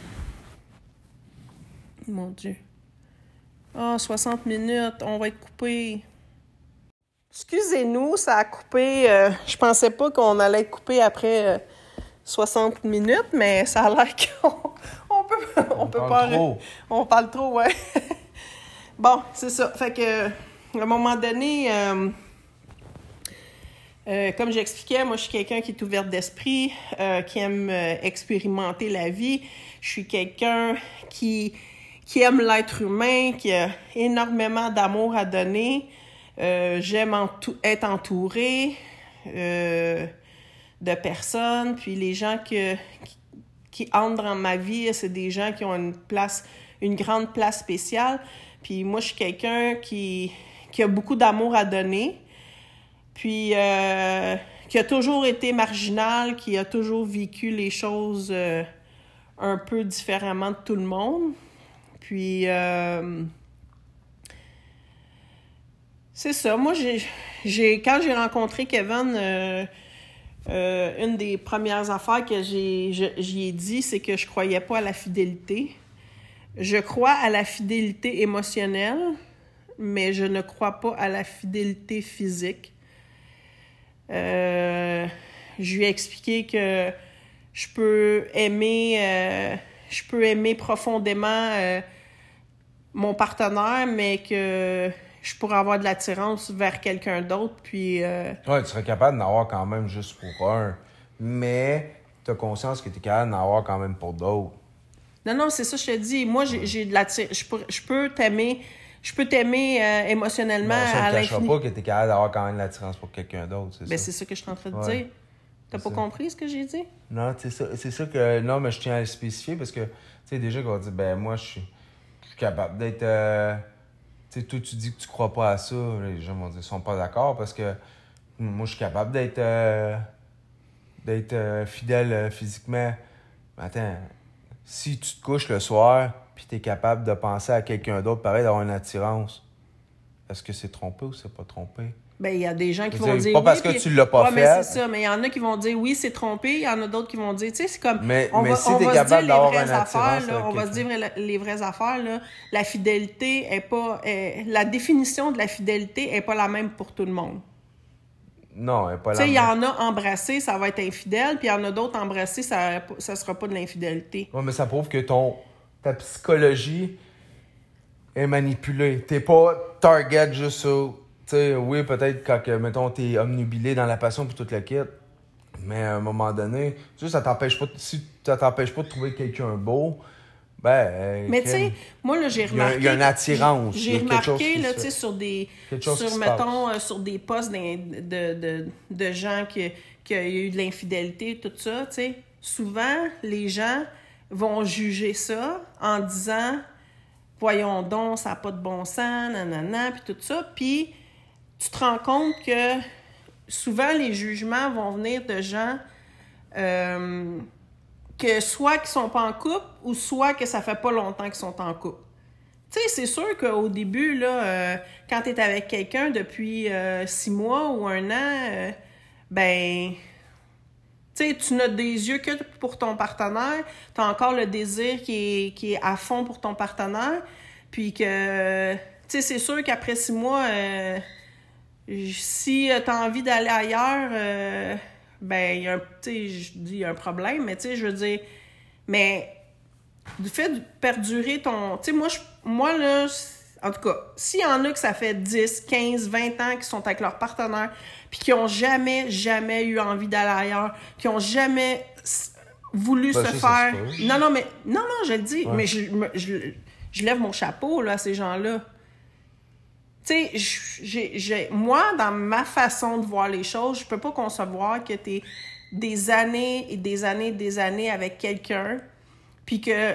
Mon Dieu. Ah, 60 minutes, on va être coupé. Excusez-nous, ça a coupé. euh, je pensais pas qu'on allait être coupé après euh, 60 minutes, mais ça a l'air qu'on on peut, on peut parle pas. trop. On parle trop, ouais. bon, c'est ça. Fait que, à un moment donné, euh, euh, comme j'expliquais, moi, je suis quelqu'un qui est ouvert d'esprit, euh, qui aime euh, expérimenter la vie. Je suis quelqu'un qui, qui aime l'être humain, qui a énormément d'amour à donner. Euh, J'aime être entourée euh, de personnes. Puis les gens qui, entrent dans ma vie, c'est des gens qui ont une place, une grande place spéciale. Puis moi, je suis quelqu'un qui, a beaucoup d'amour à donner. Puis euh, qui a toujours été marginal, qui a toujours vécu les choses un peu différemment de tout le monde. Puis euh, c'est ça. Moi, j'ai, quand j'ai rencontré Kevin, euh, euh, une des premières affaires que j'ai, j'y ai dit, c'est que je croyais pas à la fidélité. Je crois à la fidélité émotionnelle, mais je ne crois pas à la fidélité physique. Je lui ai expliqué que je peux aimer, je peux aimer profondément mon partenaire, mais que je pourrais avoir de l'attirance vers quelqu'un d'autre. Puis, euh, Ouais, tu serais capable d'en avoir quand même juste pour un. Mais tu as conscience que tu es capable d'en avoir quand même pour d'autres. non, non, c'est ça, je te dis. Moi, j'ai de l'attirance. Je peux, je peux t'aimer. Je peux t'aimer euh, émotionnellement Bon, ça à l'infini. pas que tu es capable d'avoir quand même de l'attirance pour quelqu'un d'autre, c'est Ben, ça? c'est ça que je suis en train de Ouais. dire. T'as pas ça. compris ce que j'ai dit? Non, c'est ça, c'est ça que. Non, mais je tiens à le spécifier parce que, tu sais, déjà, qu'on dit, ben, moi, je suis capable d'être. euh, tu sais, toi, tu dis que tu crois pas à ça. Les gens vont dire, sont pas d'accord parce que moi, je suis capable d'être. euh, d'être euh, fidèle physiquement. Mais attends, si tu te couches le soir puis tu es capable de penser à quelqu'un d'autre, pareil, d'avoir une attirance, est-ce que c'est trompé ou c'est pas trompé? Ben, il y a des gens qui vont dire. pas oui, parce que puis- tu l'as pas Ouais, mais fait. c'est ça. Mais il y en a qui vont dire oui, c'est trompé. Il y en a d'autres qui vont dire, tu sais, c'est comme. Mais- on mais va, si on va capable se dire les vraies affaires, là. On va se dire les vraies affaires, là. La fidélité est pas. est- la définition de la fidélité est pas la même pour tout le monde. Non, elle est pas Tu la sais, il y même. en a embrassé, ça va être infidèle, puis il y en a d'autres embrassés, ça, ça sera pas de l'infidélité. Ouais, mais ça prouve que ton ta psychologie est manipulée. T'es pas target juste sur. Tu sais, oui, peut-être quand, mettons, t'es omnubilé dans la passion puis toute la kit. Mais à un moment donné, tu sais, ça t'empêche pas. Si ça t'empêche pas de trouver quelqu'un beau, ben. Mais tu sais, moi, là, j'ai remarqué. il y a une attirance, J'ai remarqué, là, tu sais, sur des. Sur, mettons, euh, sur des postes de, de, de gens qui, qui a eu de l'infidélité, tout ça, tu sais. Souvent, les gens vont juger ça en disant Voyons donc, ça n'a pas de bon sens, nanana, puis tout ça. Puis, tu te rends compte que souvent, les jugements vont venir de gens euh, que soit qu'ils sont pas en couple ou soit que ça fait pas longtemps qu'ils sont en couple. Tu sais, c'est sûr qu'au début, là, euh, quand tu es avec quelqu'un depuis euh, six mois ou un an, ben, tu tu n'as des yeux que pour ton partenaire. Tu as encore le désir qui est, qui est à fond pour ton partenaire. Puis que, tu sais, c'est sûr qu'après six mois, si tu as envie d'aller ailleurs, ben, il y a un, tu sais, je dis, il y a un problème, mais tu sais, je veux dire, mais du fait de perdurer ton. Tu sais, moi, je, moi, là, en tout cas, s'il y en a que ça fait 10, 15, 20 ans qui sont avec leur partenaire, puis qui ont jamais, jamais eu envie d'aller ailleurs, qui ont jamais voulu Ben, se faire. non, non, mais. Non, non, je le dis, Ouais. mais je, je, je lève mon chapeau, là, à ces gens-là. Tu sais, moi, dans ma façon de voir les choses, je peux pas concevoir que tu des années et des années et des années avec quelqu'un, puis que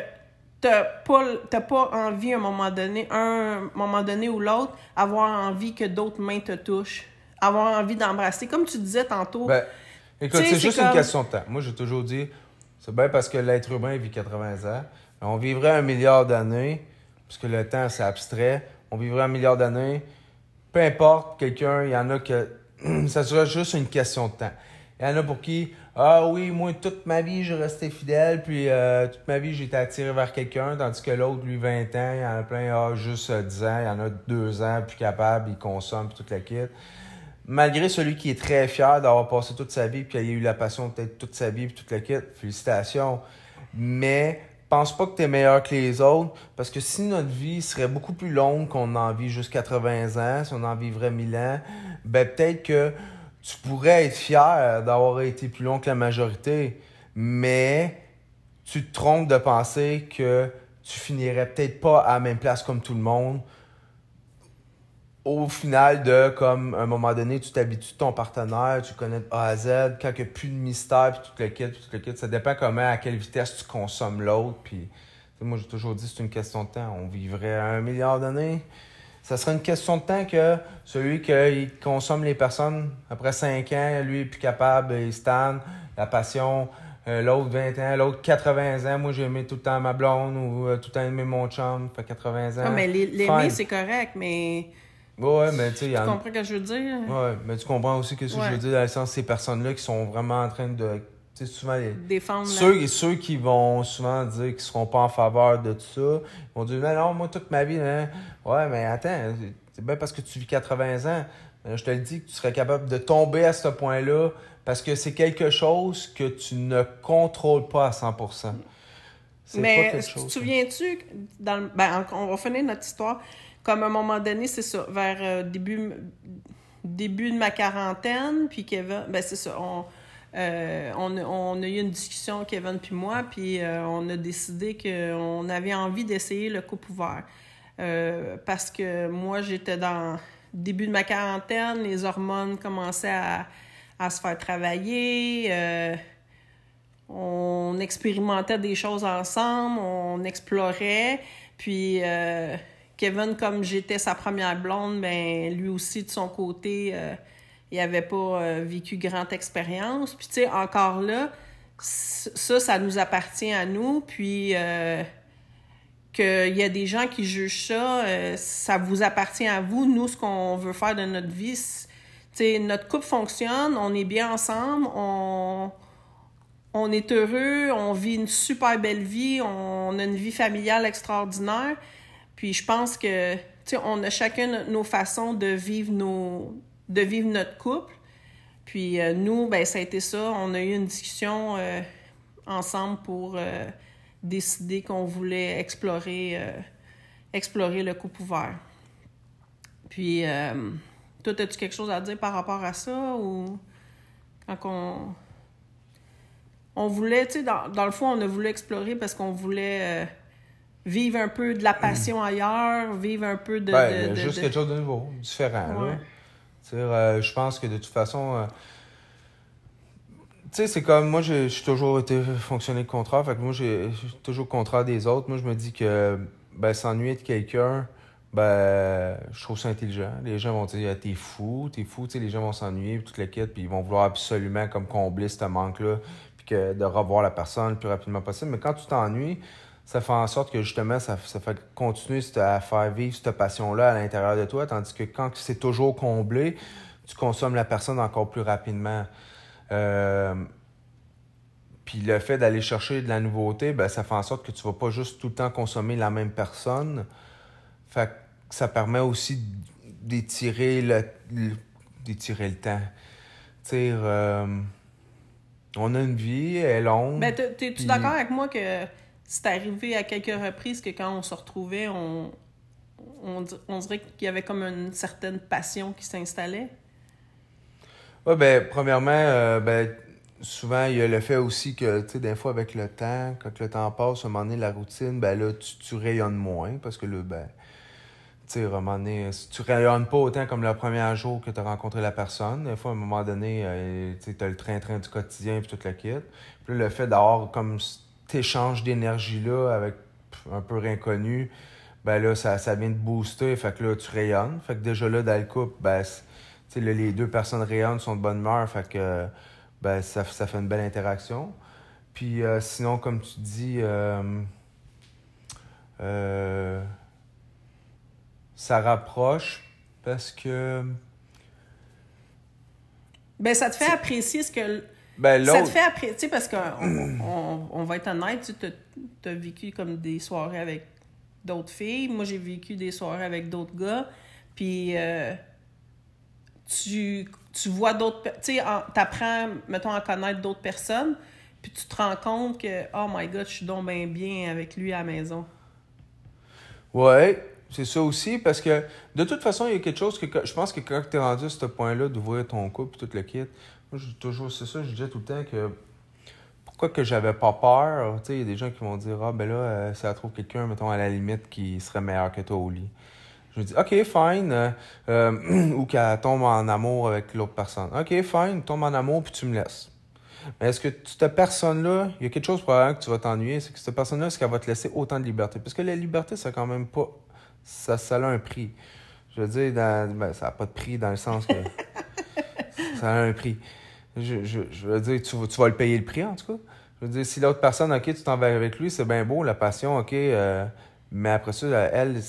t'as pas, pas envie à un moment donné, un moment donné ou l'autre, avoir envie que d'autres mains te touchent, avoir envie d'embrasser. Comme tu disais tantôt, Ben, écoute, c'est juste comme- une question de temps. Moi, j'ai toujours dit, c'est bien parce que l'être humain vit 80 ans. On vivrait un milliard d'années, parce que le temps, c'est abstrait. On vivrait un milliard d'années. Peu importe, quelqu'un, il y en a que ça serait juste une question de temps. Il y en a pour qui, ah oui, moi, toute ma vie, j'ai resté fidèle, puis euh, toute ma vie, j'ai été attiré vers quelqu'un, tandis que l'autre, lui, 20 ans, il y en a plein, ah, juste euh, 10 ans, il y en a 2 ans, plus capable, il consomme, puis toute la kit malgré celui qui est très fier d'avoir passé toute sa vie, puis il a eu la passion peut-être toute sa vie, puis toute la kit, félicitations. Mais pense pas que tu es meilleur que les autres, parce que si notre vie serait beaucoup plus longue qu'on en vit juste 80 ans, si on en vivrait 1000 ans, ben peut-être que tu pourrais être fier d'avoir été plus long que la majorité, mais tu te trompes de penser que tu finirais peut-être pas à la même place comme tout le monde au final de comme à un moment donné tu t'habitues de ton partenaire tu connais de A à Z quand il n'y a plus de mystère puis tout le kit puis tout le kit ça dépend comment à quelle vitesse tu consommes l'autre puis moi j'ai toujours dit c'est une question de temps. On vivrait à un milliard d'années. Ça serait une question de temps que celui qui consomme les personnes après 5 ans lui est plus capable il stand la passion euh, l'autre 20 ans l'autre 80 ans moi j'ai aimé tout le temps ma blonde ou euh, tout le temps aimé mon chum fait 80 ans. Ah, mais l'aimer, c'est correct, mais ouais mais tu sais comprends ce que je veux dire? Ouais, mais tu comprends aussi que ce que Ouais. je veux dire dans le sens ces personnes-là qui sont vraiment en train de. Tu sais, souvent, les- Défendre. la- ceux, ceux qui vont souvent dire qu'ils seront pas en faveur de tout ça, ils vont dire non, non, moi, toute ma vie, hein. ouais, mais attends, c'est bien parce que tu vis 80 ans. Euh, Je te le dis que tu serais capable de tomber à ce point-là parce que c'est quelque chose que tu ne contrôles pas à 100%. C'est pas Mais quelque tu te souviens-tu, que dans le- ben, on va finir notre histoire, comme à un moment donné, c'est ça, vers euh, début, début de ma quarantaine, puis Kevin, ben c'est ça, on, euh, on, a- eu une discussion, Kevin puis moi, puis euh, on a décidé qu'on avait envie d'essayer le coupe ouvert. Euh, parce que moi, j'étais dans début de ma quarantaine, les hormones commençaient à, à se faire travailler. on expérimentait des choses ensemble, on explorait. Puis Kevin, comme j'étais sa première blonde, ben lui aussi de son côté, euh, il avait pas euh, vécu grande expérience. Puis tu sais, encore là, ça, ça nous appartient à nous. Puis euh, qu'il y a des gens qui jugent ça, ça vous appartient à vous. Nous, ce qu'on veut faire de notre vie, tu notre couple fonctionne, on est bien ensemble, on on est heureux, on vit une super belle vie, on a une vie familiale extraordinaire. Puis je pense que, tu sais, on a chacun nos façons de vivre nos, de vivre notre couple. Puis euh, nous, ben ça a été ça. On a eu une discussion euh, ensemble pour euh, décider qu'on voulait explorer, explorer le couple ouvert. Puis, toi, as-tu quelque chose à dire par rapport à ça ou quand on on voulait, tu sais, dans, dans le fond, on a voulu explorer parce qu'on voulait vivre un peu de la passion ailleurs, vivre un peu de. Ben, de- de- juste de- quelque chose de nouveau, différent. Ouais. euh, je pense que de toute façon. euh, tu sais, c'est comme moi, j'ai toujours été fonctionné le contraire. Fait que moi, j'ai toujours le contraire des autres. Moi, je me dis que ben, s'ennuyer de quelqu'un, ben, je trouve ça intelligent. Les gens vont dire, Ah, t'es fou, t'es fou. Tu sais, les gens vont s'ennuyer, puis toute la quête, puis ils vont vouloir absolument comme combler ce manque-là, puis puis que de revoir la personne le plus rapidement possible. Mais quand tu t'ennuies, ça fait en sorte que justement, ça, ça fait continuer à faire vivre cette passion-là à l'intérieur de toi, tandis que quand c'est toujours comblé, tu consommes la personne encore plus rapidement. Euh, puis le fait d'aller chercher de la nouveauté, ben, ça fait en sorte que tu vas pas juste tout le temps consommer la même personne. Fait que ça permet aussi d'étirer le, d'étirer le temps. Tu euh, on a une vie, elle est longue. Ben, t'es-tu d'accord avec moi que c'est arrivé à quelques reprises que quand on se retrouvait, on, on, dirait qu'il y avait comme une certaine passion qui s'installait? Oui, ben, premièrement, euh, ben, souvent, il y a le fait aussi que, tu sais, des fois, avec le temps, quand le temps passe, à un moment donné, la routine, ben là, tu, tu rayonnes moins parce que là, ben, tu sais, à un moment donné, tu rayonnes pas autant comme le premier jour que tu as rencontré la personne. Des fois, à un moment donné, euh, tu as le train-train du quotidien puis tout le kit. Puis le fait d'avoir comme échange d'énergie-là avec un peu inconnu, ben là, ça, ça vient te booster. Fait que là, tu rayonnes. Fait que déjà là, dans le couple, ben, là, les deux personnes rayonnent, sont de bonne humeur. Fait que ben, ça, ça fait une belle interaction. Puis euh, sinon, comme tu dis, euh, euh, ça rapproche parce que. Ben, ça te fait apprécier ce que. Ben, ça te fait apprécier parce qu'on on, on, va être honnête, tu as vécu comme des soirées avec d'autres filles. Moi, j'ai vécu des soirées avec d'autres gars. Puis tu, tu vois d'autres. Tu sais, t'apprends, mettons, à connaître d'autres personnes. Puis tu te rends compte que, oh my god, je suis donc bien bien avec lui à la maison. Ouais, c'est ça aussi, parce que de toute façon, il y a quelque chose que je pense que quand tu es rendu à ce point-là d'ouvrir ton couple et tout le kit, moi, je, toujours, c'est ça, je disais tout le temps que pourquoi que j'avais pas peur, tu sais, il y a des gens qui vont dire, ah ben là, euh, ça trouve quelqu'un, mettons, à la limite, qui serait meilleur que toi au lit. Je me dis, OK, fine. Euh, euh, ou qu'elle tombe en amour avec l'autre personne. OK, fine, tombe en amour, puis tu me laisses. Mais est-ce que cette personne-là, il y a quelque chose probablement que tu vas t'ennuyer, c'est que cette personne-là, est-ce qu'elle va te laisser autant de liberté? Parce que la liberté, ça quand même pas. Ça, ça a un prix. Je veux dire, ben, ça n'a pas de prix dans le sens que. ça a un prix. Je, je, je veux dire, tu, tu, vas le payer le prix, en tout cas. Je veux dire, si l'autre personne, OK, tu t'en vas avec lui, c'est bien beau, la passion, OK, euh, mais après ça, elle, tu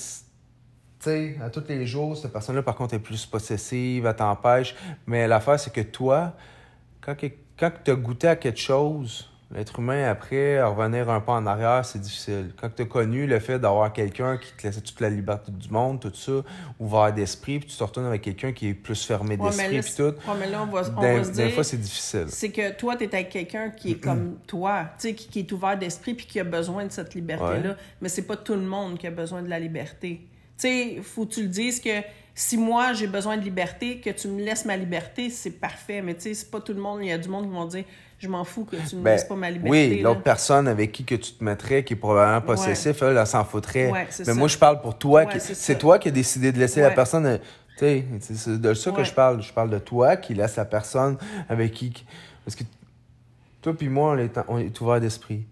sais, à tous les jours, cette personne-là, par contre, est plus possessive, elle t'empêche. Mais l'affaire, c'est que toi, quand, quand tu as goûté à quelque chose, l'être humain, après, revenir un peu en arrière, c'est difficile. Quand tu as connu le fait d'avoir quelqu'un qui te laissait toute la liberté du monde, tout ça, ouvert d'esprit, puis tu te retournes avec quelqu'un qui est plus fermé d'esprit, puis tout. Ouais, mais là, on va, on va se dire, des fois, c'est difficile. C'est que toi, tu es avec quelqu'un qui est comme toi, tu sais, qui, qui, est ouvert d'esprit, puis qui a besoin de cette liberté-là. Mais c'est pas tout le monde qui a besoin de la liberté. Tu sais, faut que tu le dises que si moi j'ai besoin de liberté, que tu me laisses ma liberté, c'est parfait. Mais tu sais, c'est pas tout le monde. Il y a du monde qui vont dire je m'en fous que tu me ben, laisses pas ma liberté. Oui, l'autre personne avec qui que tu te mettrais, qui est probablement possessif, elle, s'en foutrait. mais moi, je parle pour toi. c'est toi qui as décidé de laisser la personne. Euh, tu sais, c'est de ça que je parle. Je parle de toi qui laisse la personne avec qui. Parce que toi puis moi, on est, on est ouvert d'esprit.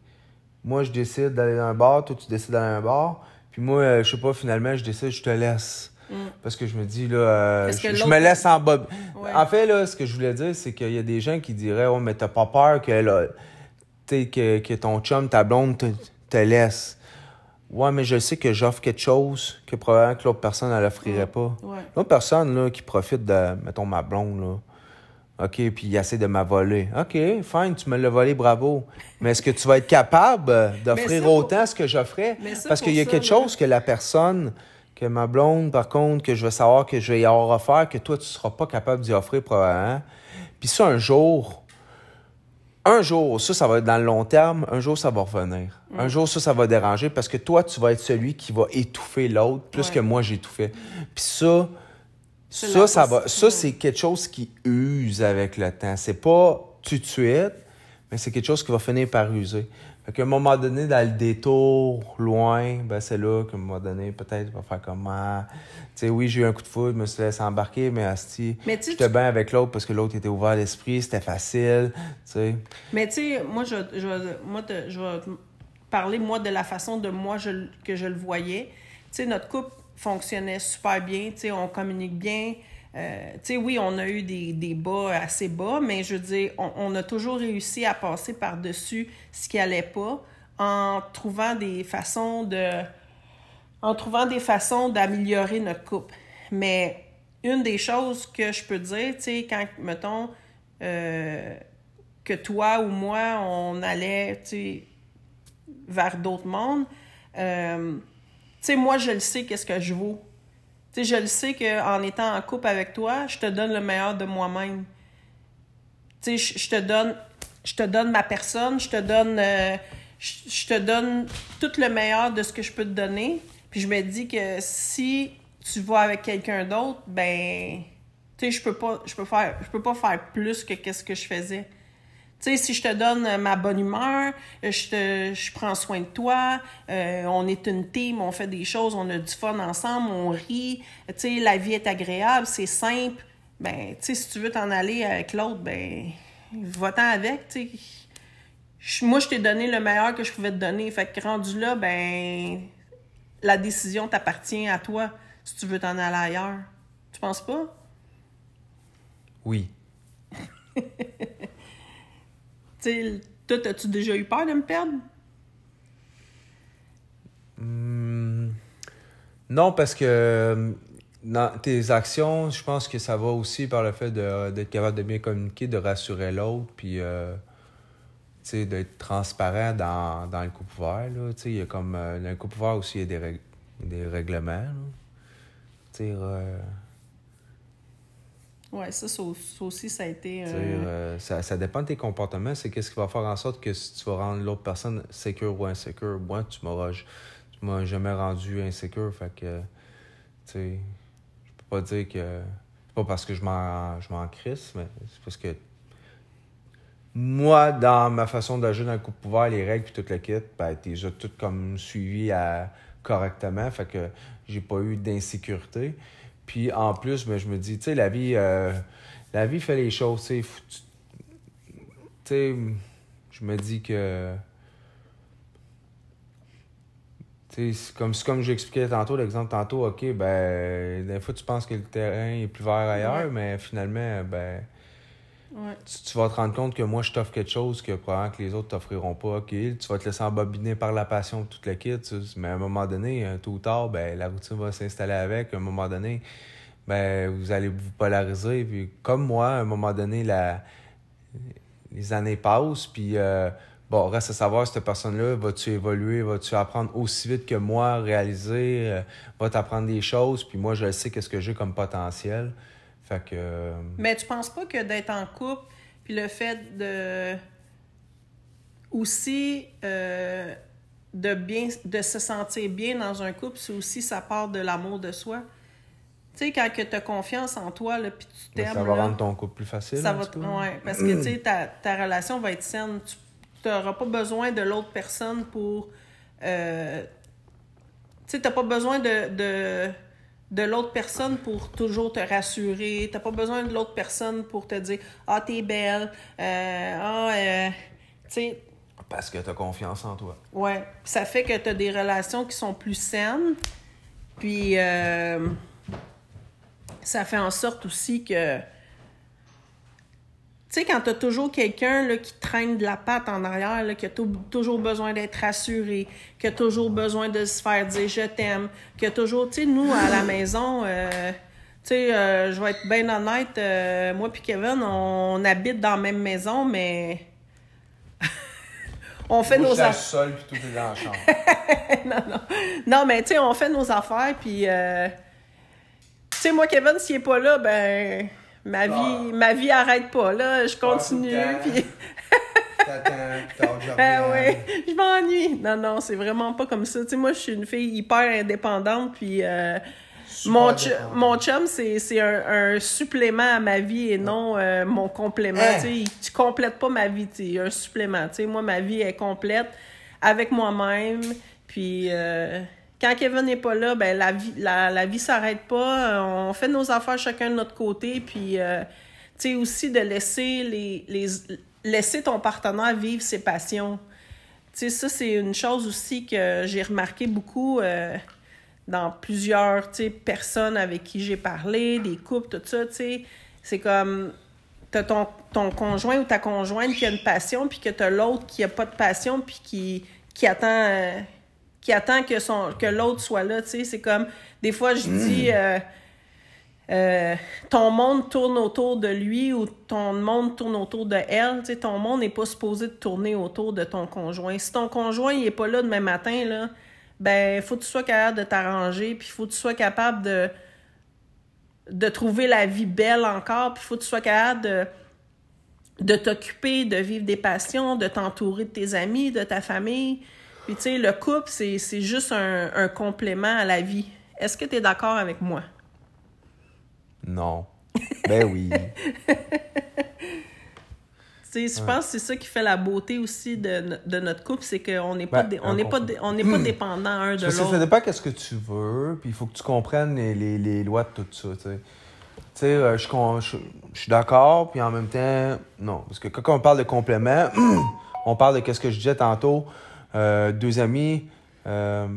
Moi, je décide d'aller dans un bar, toi, tu décides d'aller dans un bar. Puis moi, euh, je sais pas, finalement, je décide, je te laisse. Mm. Parce que je me dis, là, euh, je, me laisse en bob. En fait, là, ce que je voulais dire, c'est qu'il y a des gens qui diraient, oh, mais t'as pas peur que, que, que ton chum, ta blonde, te, te, laisse. Ouais, mais je sais que j'offre quelque chose que probablement que l'autre personne, elle offrirait pas. L'autre personne, là, qui profite de, mettons, ma blonde, là. OK, puis il essaie de m'avoler. OK, fine, tu me l'as volé, bravo. Mais est-ce que tu vas être capable d'offrir autant ce que j'offrais? Parce qu'il y a quelque chose que la personne que ma blonde, par contre, que je veux savoir que je vais y avoir offert, que toi, tu ne seras pas capable d'y offrir probablement. Puis ça, un jour, un jour, ça, ça va être dans le long terme, un jour, ça va revenir. Mm. Un jour, ça, ça va déranger parce que toi, tu vas être celui qui va étouffer l'autre plus que moi, j'étouffais. Puis ça, ça, ça va, ça, c'est quelque chose qui use avec le temps. C'est pas de suite, mais c'est quelque chose qui va finir par user. Fait qu'à un moment donné, dans le détour, loin, ben c'est là qu'à un moment donné, peut-être, va faire comment. Ah, tu sais, oui, j'ai eu un coup de foudre, je me suis laissé embarquer, mais Asti, j'étais bien avec l'autre parce que l'autre était ouvert d'esprit, c'était facile, tu sais. Mais tu sais, moi, je, je, moi, je vais parler, moi, de la façon de moi je, que je le voyais. Tu sais, notre couple fonctionnait super bien, tu sais, on communique bien. Euh, tu sais, oui, on a eu des, des, bas assez bas, mais je veux dire, on, a toujours réussi à passer par-dessus ce qui allait pas en trouvant des façons de en trouvant des façons d'améliorer notre couple. Mais une des choses que je peux dire, tu sais, quand, mettons, euh, que toi ou moi, on allait, tu sais, vers d'autres mondes, euh, tu sais, moi, je le sais qu'est-ce que je vaux. Tu sais, je le sais qu'en étant en couple avec toi, je te donne le meilleur de moi-même. Tu sais, je te donne, je te donne ma personne, je te donne, euh, je te donne tout le meilleur de ce que je peux te donner. Puis je me dis que si tu vas avec quelqu'un d'autre, ben, tu sais, je peux pas, je peux faire, je peux pas faire plus que qu'est-ce que je faisais. Tu sais, si je te donne ma bonne humeur, je te, je prends soin de toi, euh, on est une team, on fait des choses, on a du fun ensemble, on rit, tu sais, la vie est agréable, c'est simple. Ben, tu sais, si tu veux t'en aller avec l'autre, ben, va-t'en avec, tu sais. Moi, je t'ai donné le meilleur que je pouvais te donner. Fait que rendu là, ben, la décision t'appartient à toi si tu veux t'en aller ailleurs. Tu penses pas? Oui. sais, toi, as-tu déjà eu peur de me perdre? Mmh, non, parce que dans tes actions, je pense que ça va aussi par le fait d'être capable de bien communiquer, de rassurer l'autre, puis euh, d'être transparent dans, dans, le couple ouvert. Il y a comme, euh, dans le couple ouvert aussi, il y a des, des règlements. Euh... Oui, ça, ça, aussi, ça a été. Euh... ça, ça, dépend de tes comportements. C'est qu'est-ce qui va faire en sorte que si tu vas rendre l'autre personne sécure ou insécure. Moi, tu m'auras tu m'as jamais rendu insécure. Fait que, tu sais, je peux pas dire que. C'est pas parce que je m'en, je m'en crisse, mais c'est parce que moi, dans ma façon d'agir dans le couple ouvert, les règles et tout le kit, ben, t'es déjà tout comme suivi à, correctement. Fait que j'ai pas eu d'insécurité. Puis en plus, ben, je me dis, tu sais, la vie, euh, la vie fait les choses, tu sais. Je me dis que. C'est comme, comme j'expliquais tantôt, l'exemple tantôt, OK, ben, des fois, tu penses que le terrain est plus vert ailleurs, mais finalement, ben, tu, vas te rendre compte que moi, je t'offre quelque chose que probablement que les autres t'offriront pas. Tu vas te laisser embobiner par la passion toute la kit. Mais à un moment donné, tôt ou tard, ben, la routine va s'installer avec. À un moment donné, ben, vous allez vous polariser. Puis, comme moi, à un moment donné, la... les années passent. Puis, euh, bon, reste à savoir, cette personne-là, vas-tu évoluer, vas-tu apprendre aussi vite que moi, réaliser, euh, va t'apprendre des choses? Puis moi, je sais qu'est-ce que j'ai comme potentiel. Fait que. Euh, Mais tu penses pas que d'être en couple, puis le fait de. aussi. Euh, de bien de se sentir bien dans un couple, c'est aussi ça part de l'amour de soi. Tu sais, quand tu as confiance en toi, là, puis tu t'aimes. Ça va rendre ton couple plus facile. Ça va, ouais, parce que tu sais, ta, ta, relation va être saine. Tu n'auras pas besoin de l'autre personne pour. Euh, tu sais, tu n'as pas besoin de, de de l'autre personne pour toujours te rassurer. T'as pas besoin de l'autre personne pour te dire Ah, t'es belle. Euh, ah, euh, tu sais. Parce que t'as confiance en toi. Ouais. Ça fait que t'as des relations qui sont plus saines. Puis, euh, ça fait en sorte aussi que tu sais, quand tu as toujours quelqu'un qui traîne de la patte en arrière, là, qui a toujours besoin d'être rassuré, qui a toujours besoin de se faire dire je t'aime, qui a toujours, tu sais, nous, à la maison, euh, tu sais, euh, je vais être bien honnête, euh, moi puis Kevin, on, habite dans la même maison, mais. on fait nos affaires. seul puis tout est dans la chambre. non, non. Non, mais tu sais, on fait nos affaires, puis. tu sais, moi, Kevin, s'il est pas là, ben ma vie, ma vie arrête pas, là. Je continue, puis... ah oui, je m'ennuie. Non, non, c'est vraiment pas comme ça. Tu sais, moi, je suis une fille hyper indépendante, puis... Euh, mon, mon chum, c'est un, un, supplément à ma vie et non euh, mon complément. Hein? Tu, sais, tu complètes pas ma vie, tu un supplément. Tu sais, moi, ma vie est complète avec moi-même. Puis euh, quand Kevin n'est pas là, ben la vie, la, la vie s'arrête pas. On fait nos affaires chacun de notre côté. Puis, euh, tu sais, aussi de laisser les, les laisser ton partenaire vivre ses passions. Tu sais, ça, c'est une chose aussi que j'ai remarqué beaucoup. Euh, dans plusieurs, personnes avec qui j'ai parlé, des couples, tout ça, tu sais. C'est comme, t'as ton, ton conjoint ou ta conjointe qui a une passion, puis que t'as l'autre qui a pas de passion, puis qui, qui attend... euh, qui attend que, son, que l'autre soit là, tu sais. C'est comme, des fois, je dis, euh, euh, ton monde tourne autour de lui ou ton monde tourne autour de elle. Tu sais, ton monde n'est pas supposé de tourner autour de ton conjoint. Si ton conjoint il est pas là demain matin, là, ben faut que tu sois capable de t'arranger, puis faut que tu sois capable de, de trouver la vie belle encore, puis faut que tu sois capable de, de t'occuper, de vivre des passions, de t'entourer de tes amis, de ta famille. Puis tu sais, le couple, c'est, c'est juste un, un complément à la vie. Est-ce que tu es d'accord avec moi? Non. Ben oui. Tu sais, je pense que c'est ça qui fait la beauté aussi de, de notre couple, c'est qu'on n'est pas, Ben, on n'est pas, on n'est pas dépendant un de que ça l'autre. dépend qu'est-ce que tu veux, puis il faut que tu comprennes les, les, les lois de tout ça, tu sais. Tu sais, euh, je, con- je, je suis d'accord, puis en même temps, non. Parce que quand on parle de complément, on parle de qu'est-ce que je disais tantôt, euh, deux amis. euh,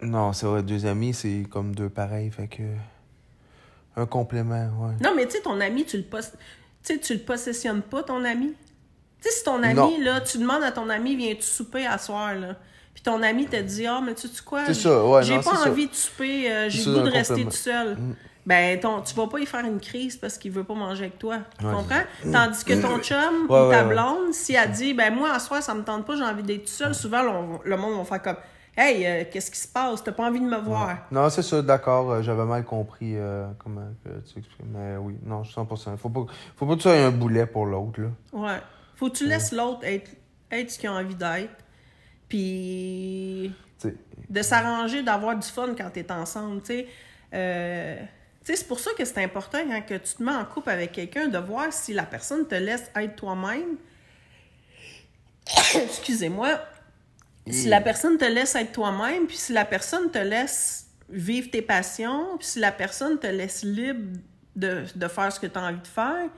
non, c'est vrai, deux amis, c'est comme deux pareils, fait que. Un complément, ouais. Non, mais tu sais, ton ami, tu le, pos- tu le possessionnes pas, ton ami? Tu sais, si ton ami, Non. là, tu demandes à ton ami, viens-tu souper à soir, là? Puis ton ami te dit, ah, mais tu sais quoi? C'est ça, ouais, J'ai non, pas ça. envie de souper, euh, j'ai le goût de rester tout seul. Mm. Ben, ton, tu vas pas y faire une crise parce qu'il veut pas manger avec toi. Tu Ouais, comprends? Tandis que ton chum Ouais, ou ta blonde, si elle dit, ben, moi, à soir, ça me tente pas, j'ai envie d'être tout seul, souvent, le, le monde va faire comme, hey, euh, qu'est-ce qui se passe? T'as pas envie de me voir? Non, c'est ça, d'accord, euh, j'avais mal compris euh, comment tu exprimes. Mais oui, non, 100%. Faut pas, faut pas que tu sois un boulet pour l'autre, là. Ouais. Faut que tu laisses l'autre être, être ce qu'il a envie d'être. Puis de s'arranger, d'avoir du fun quand t'es ensemble, tu sais. C'est pour ça que c'est important quand que tu te mets en couple avec quelqu'un de voir si la personne te laisse être toi-même. Excusez-moi. Si la personne te laisse être toi-même, puis si la personne te laisse vivre tes passions, puis si la personne te laisse libre de, de faire ce que tu as envie de faire,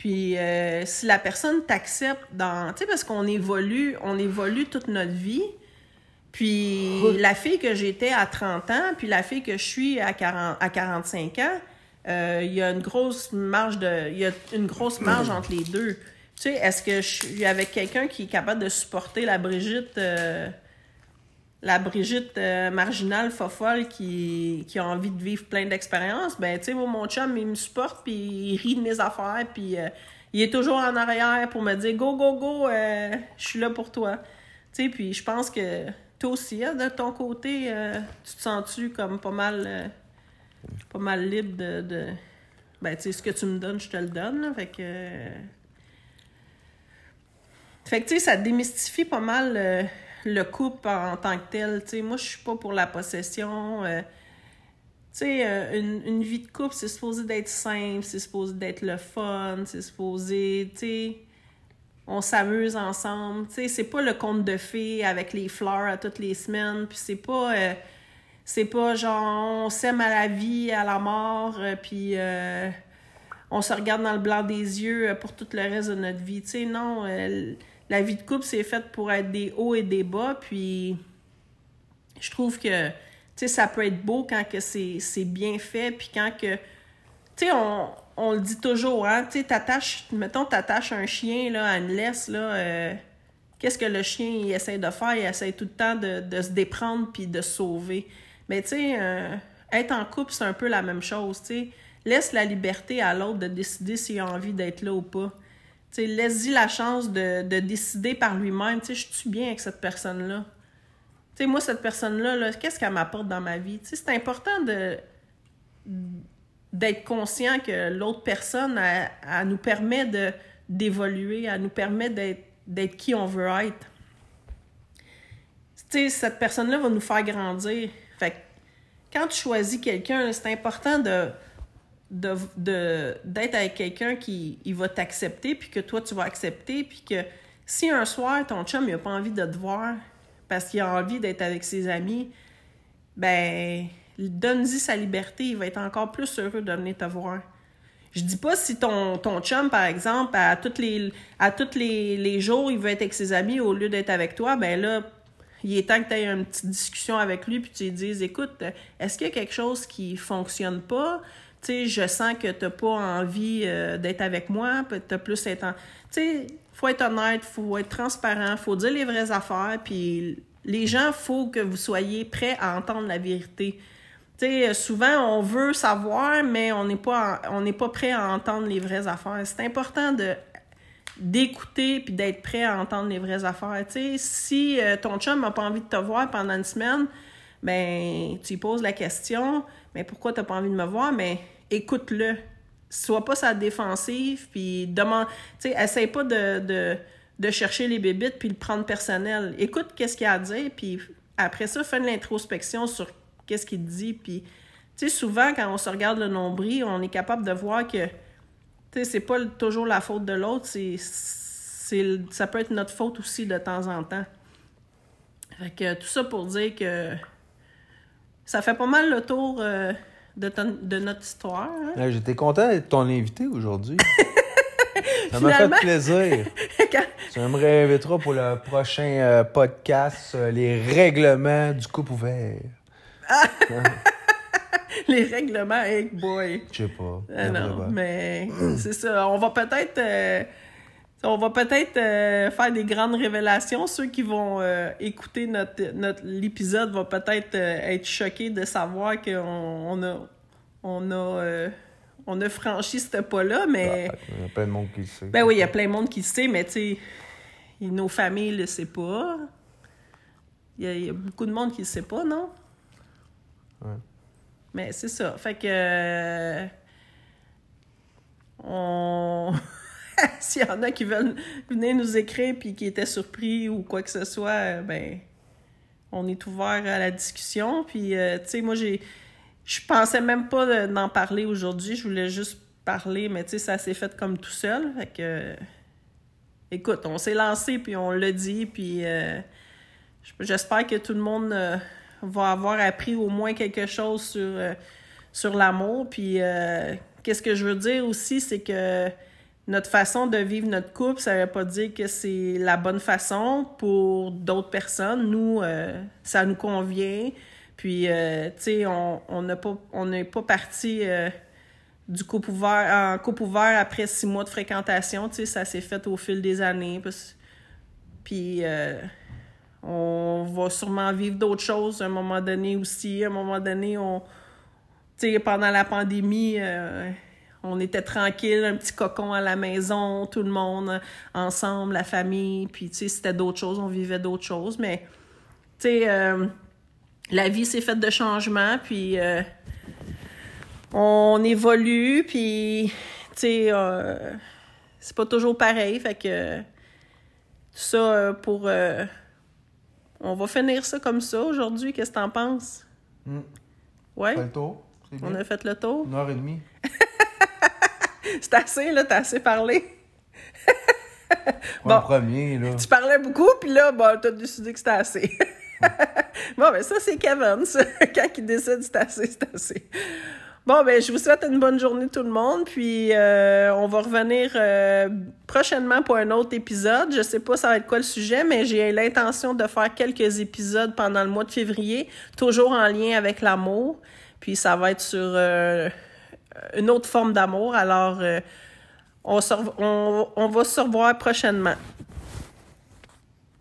puis euh, si la personne t'accepte dans... Tu sais, parce qu'on évolue, on évolue toute notre vie. Puis la fille que j'étais à 30 ans, puis la fille que je suis à, 40, à 45 ans, euh, il y a une grosse marge de... Il y a une grosse marge entre les deux. Tu sais, est-ce que je suis avec quelqu'un qui est capable de supporter la Brigitte... euh, la Brigitte euh, marginale fofolle qui, qui a envie de vivre plein d'expériences, ben, tu sais, mon chum, il me supporte, puis il rit de mes affaires, puis il est toujours en arrière pour me dire « Go, go, go, je suis là pour toi. » Tu sais, puis je pense que toi aussi, hein, de ton côté, euh, tu te sens-tu comme pas mal, euh, pas mal libre de... de... Ben, tu sais, ce que tu me donnes, je te le donne, fait que... Fait que, tu sais, ça démystifie pas mal euh, le couple en, tant que tel. Tu sais, moi, je suis pas pour la possession. tu sais, une, une vie de couple, c'est supposé d'être simple, c'est supposé d'être le fun, c'est supposé, tu sais, on s'amuse ensemble. Tu sais, c'est pas le conte de fées avec les fleurs à toutes les semaines, puis c'est pas... euh, c'est pas genre, on s'aime à la vie, à la mort, euh, puis euh, on se regarde dans le blanc des yeux pour tout le reste de notre vie. Tu sais, non, la vie de couple, c'est faite pour être des hauts et des bas, puis je trouve que, tu sais, ça peut être beau quand que c'est c'est bien fait, puis quand que, tu sais, on, on le dit toujours, hein, tu sais, t'attaches, mettons, t'attaches un chien, là, à une laisse, là, euh, qu'est-ce que le chien, il essaie de faire? Il essaie tout le temps de, se déprendre puis de sauver. Mais, tu sais, euh, être en couple, c'est un peu la même chose, tu sais. Laisse la liberté à l'autre de décider s'il a envie d'être là ou pas. Tu sais, laisse-y la chance de, de décider par lui-même, tu sais, je suis bien avec cette personne-là. Tu sais, moi, cette personne-là, là, qu'est-ce qu'elle m'apporte dans ma vie? Tu sais, c'est important de d'être conscient que l'autre personne, elle, nous permet d'évoluer, elle nous permet d'être qui on veut être. Tu sais, cette personne-là va nous faire grandir. Fait que quand tu choisis quelqu'un, c'est important de de- d'être avec quelqu'un qui il va t'accepter, puis que toi, tu vas accepter, puis que si un soir, ton chum, il a pas envie de te voir parce qu'il a envie d'être avec ses amis, ben, donne-y sa liberté, il va être encore plus heureux de venir te voir. Je dis pas si ton, ton chum, par exemple, à tous les, les, les jours, il veut être avec ses amis au lieu d'être avec toi, ben là, il est temps que tu aies une petite discussion avec lui, puis tu lui dises Écoute, est-ce qu'il y a quelque chose qui fonctionne pas? Tu sais, je sens que tu n'as pas envie euh, d'être avec moi, tu as plus être en. Tu sais, faut être honnête, faut être transparent, faut dire les vraies affaires, puis les gens, faut que vous soyez prêts à entendre la vérité. Sais, souvent, on veut savoir, mais on n'est pas, prêt à entendre les vraies affaires. C'est important d'écouter puis d'être prêt à entendre les vraies affaires. Si euh, ton chum n'a pas envie de te voir pendant une semaine, ben tu lui poses la question, mais pourquoi t'as pas envie de me voir? Mais écoute-le. Sois pas sa défensive, puis demande, essaye pas de, chercher les bébites puis le prendre personnel. Écoute qu'est-ce qu'il a à dire, puis après ça, fais de l'introspection sur qu'est-ce qu'il dit, puis tu sais, souvent, quand on se regarde le nombril, on est capable de voir que tu sais, c'est pas toujours la faute de l'autre, c'est, ça peut être notre faute aussi de temps en temps. Fait que tout ça pour dire que ça fait pas mal le tour euh, de, de, notre histoire. Hein. J'étais content d'être ton invité aujourd'hui. ça m'a fait plaisir. Tu me réinviteras pour le prochain euh, podcast, euh, les règlements du couple ouvert. les règlements, hey boy. Je sais pas. Ah non, mais c'est ça. On va peut-être. Euh, on va peut-être euh, faire des grandes révélations. Ceux qui vont euh, écouter notre, notre l'épisode vont peut-être être choqués de savoir qu'on on a on a on a franchi ce pas-là, mais. Bah, il y a plein de monde qui le sait. Ben oui, il y a plein de monde qui le sait, mais tu sais, nos familles le savent pas. Il y, a, il y, a, beaucoup de monde qui le sait pas, non? Mais c'est ça. Fait que. Euh, on. S'il y en a qui veulent venir nous écrire puis qui étaient surpris ou quoi que ce soit, euh, ben. On est ouvert à la discussion. Puis, euh, tu sais, moi, j'ai. Je pensais même pas d'en parler aujourd'hui. Je voulais juste parler, mais tu sais, ça s'est fait comme tout seul. Fait que. Écoute, on s'est lancé puis on l'a dit. Puis. J'espère que tout le monde va avoir appris au moins quelque chose sur, euh, sur l'amour. Puis, euh, qu'est-ce que je veux dire aussi, c'est que notre façon de vivre notre couple, ça ne veut pas dire que c'est la bonne façon pour d'autres personnes. Nous, euh, ça nous convient. Puis, tu sais, on n'est pas, pas parti du couple ouvert, en couple ouvert après six mois de fréquentation. Tu sais, ça s'est fait au fil des années. Puis, on va sûrement vivre d'autres choses à un moment donné aussi. À un moment donné, on. Tu sais, pendant la pandémie, euh, on était tranquille, un petit cocon à la maison, tout le monde ensemble, la famille. Puis, tu sais, c'était d'autres choses, on vivait d'autres choses. Mais, tu sais, euh, la vie s'est faite de changements, puis euh, on évolue, puis, tu sais, c'est pas toujours pareil. Fait que, tout ça pour on va finir ça comme ça aujourd'hui. Qu'est-ce que t'en penses? Mm. Ouais? Fait le tour. On a fait le tour? Une heure et demie. C'est assez, là. T'as assez parlé. bon, premier, là. Tu parlais beaucoup, puis là, bon, t'as décidé que c'était assez. bon, ben ça, c'est Kevin, ça. Quand il décide c'est assez, c'est assez. Bon, ben, je vous souhaite une bonne journée tout le monde. Puis, euh, on va revenir euh, prochainement pour un autre épisode. Je sais pas ça va être quoi le sujet, mais j'ai l'intention de faire quelques épisodes pendant le mois de février, toujours en lien avec l'amour. Puis, ça va être sur euh, une autre forme d'amour. Alors, on, on, on va se revoir prochainement.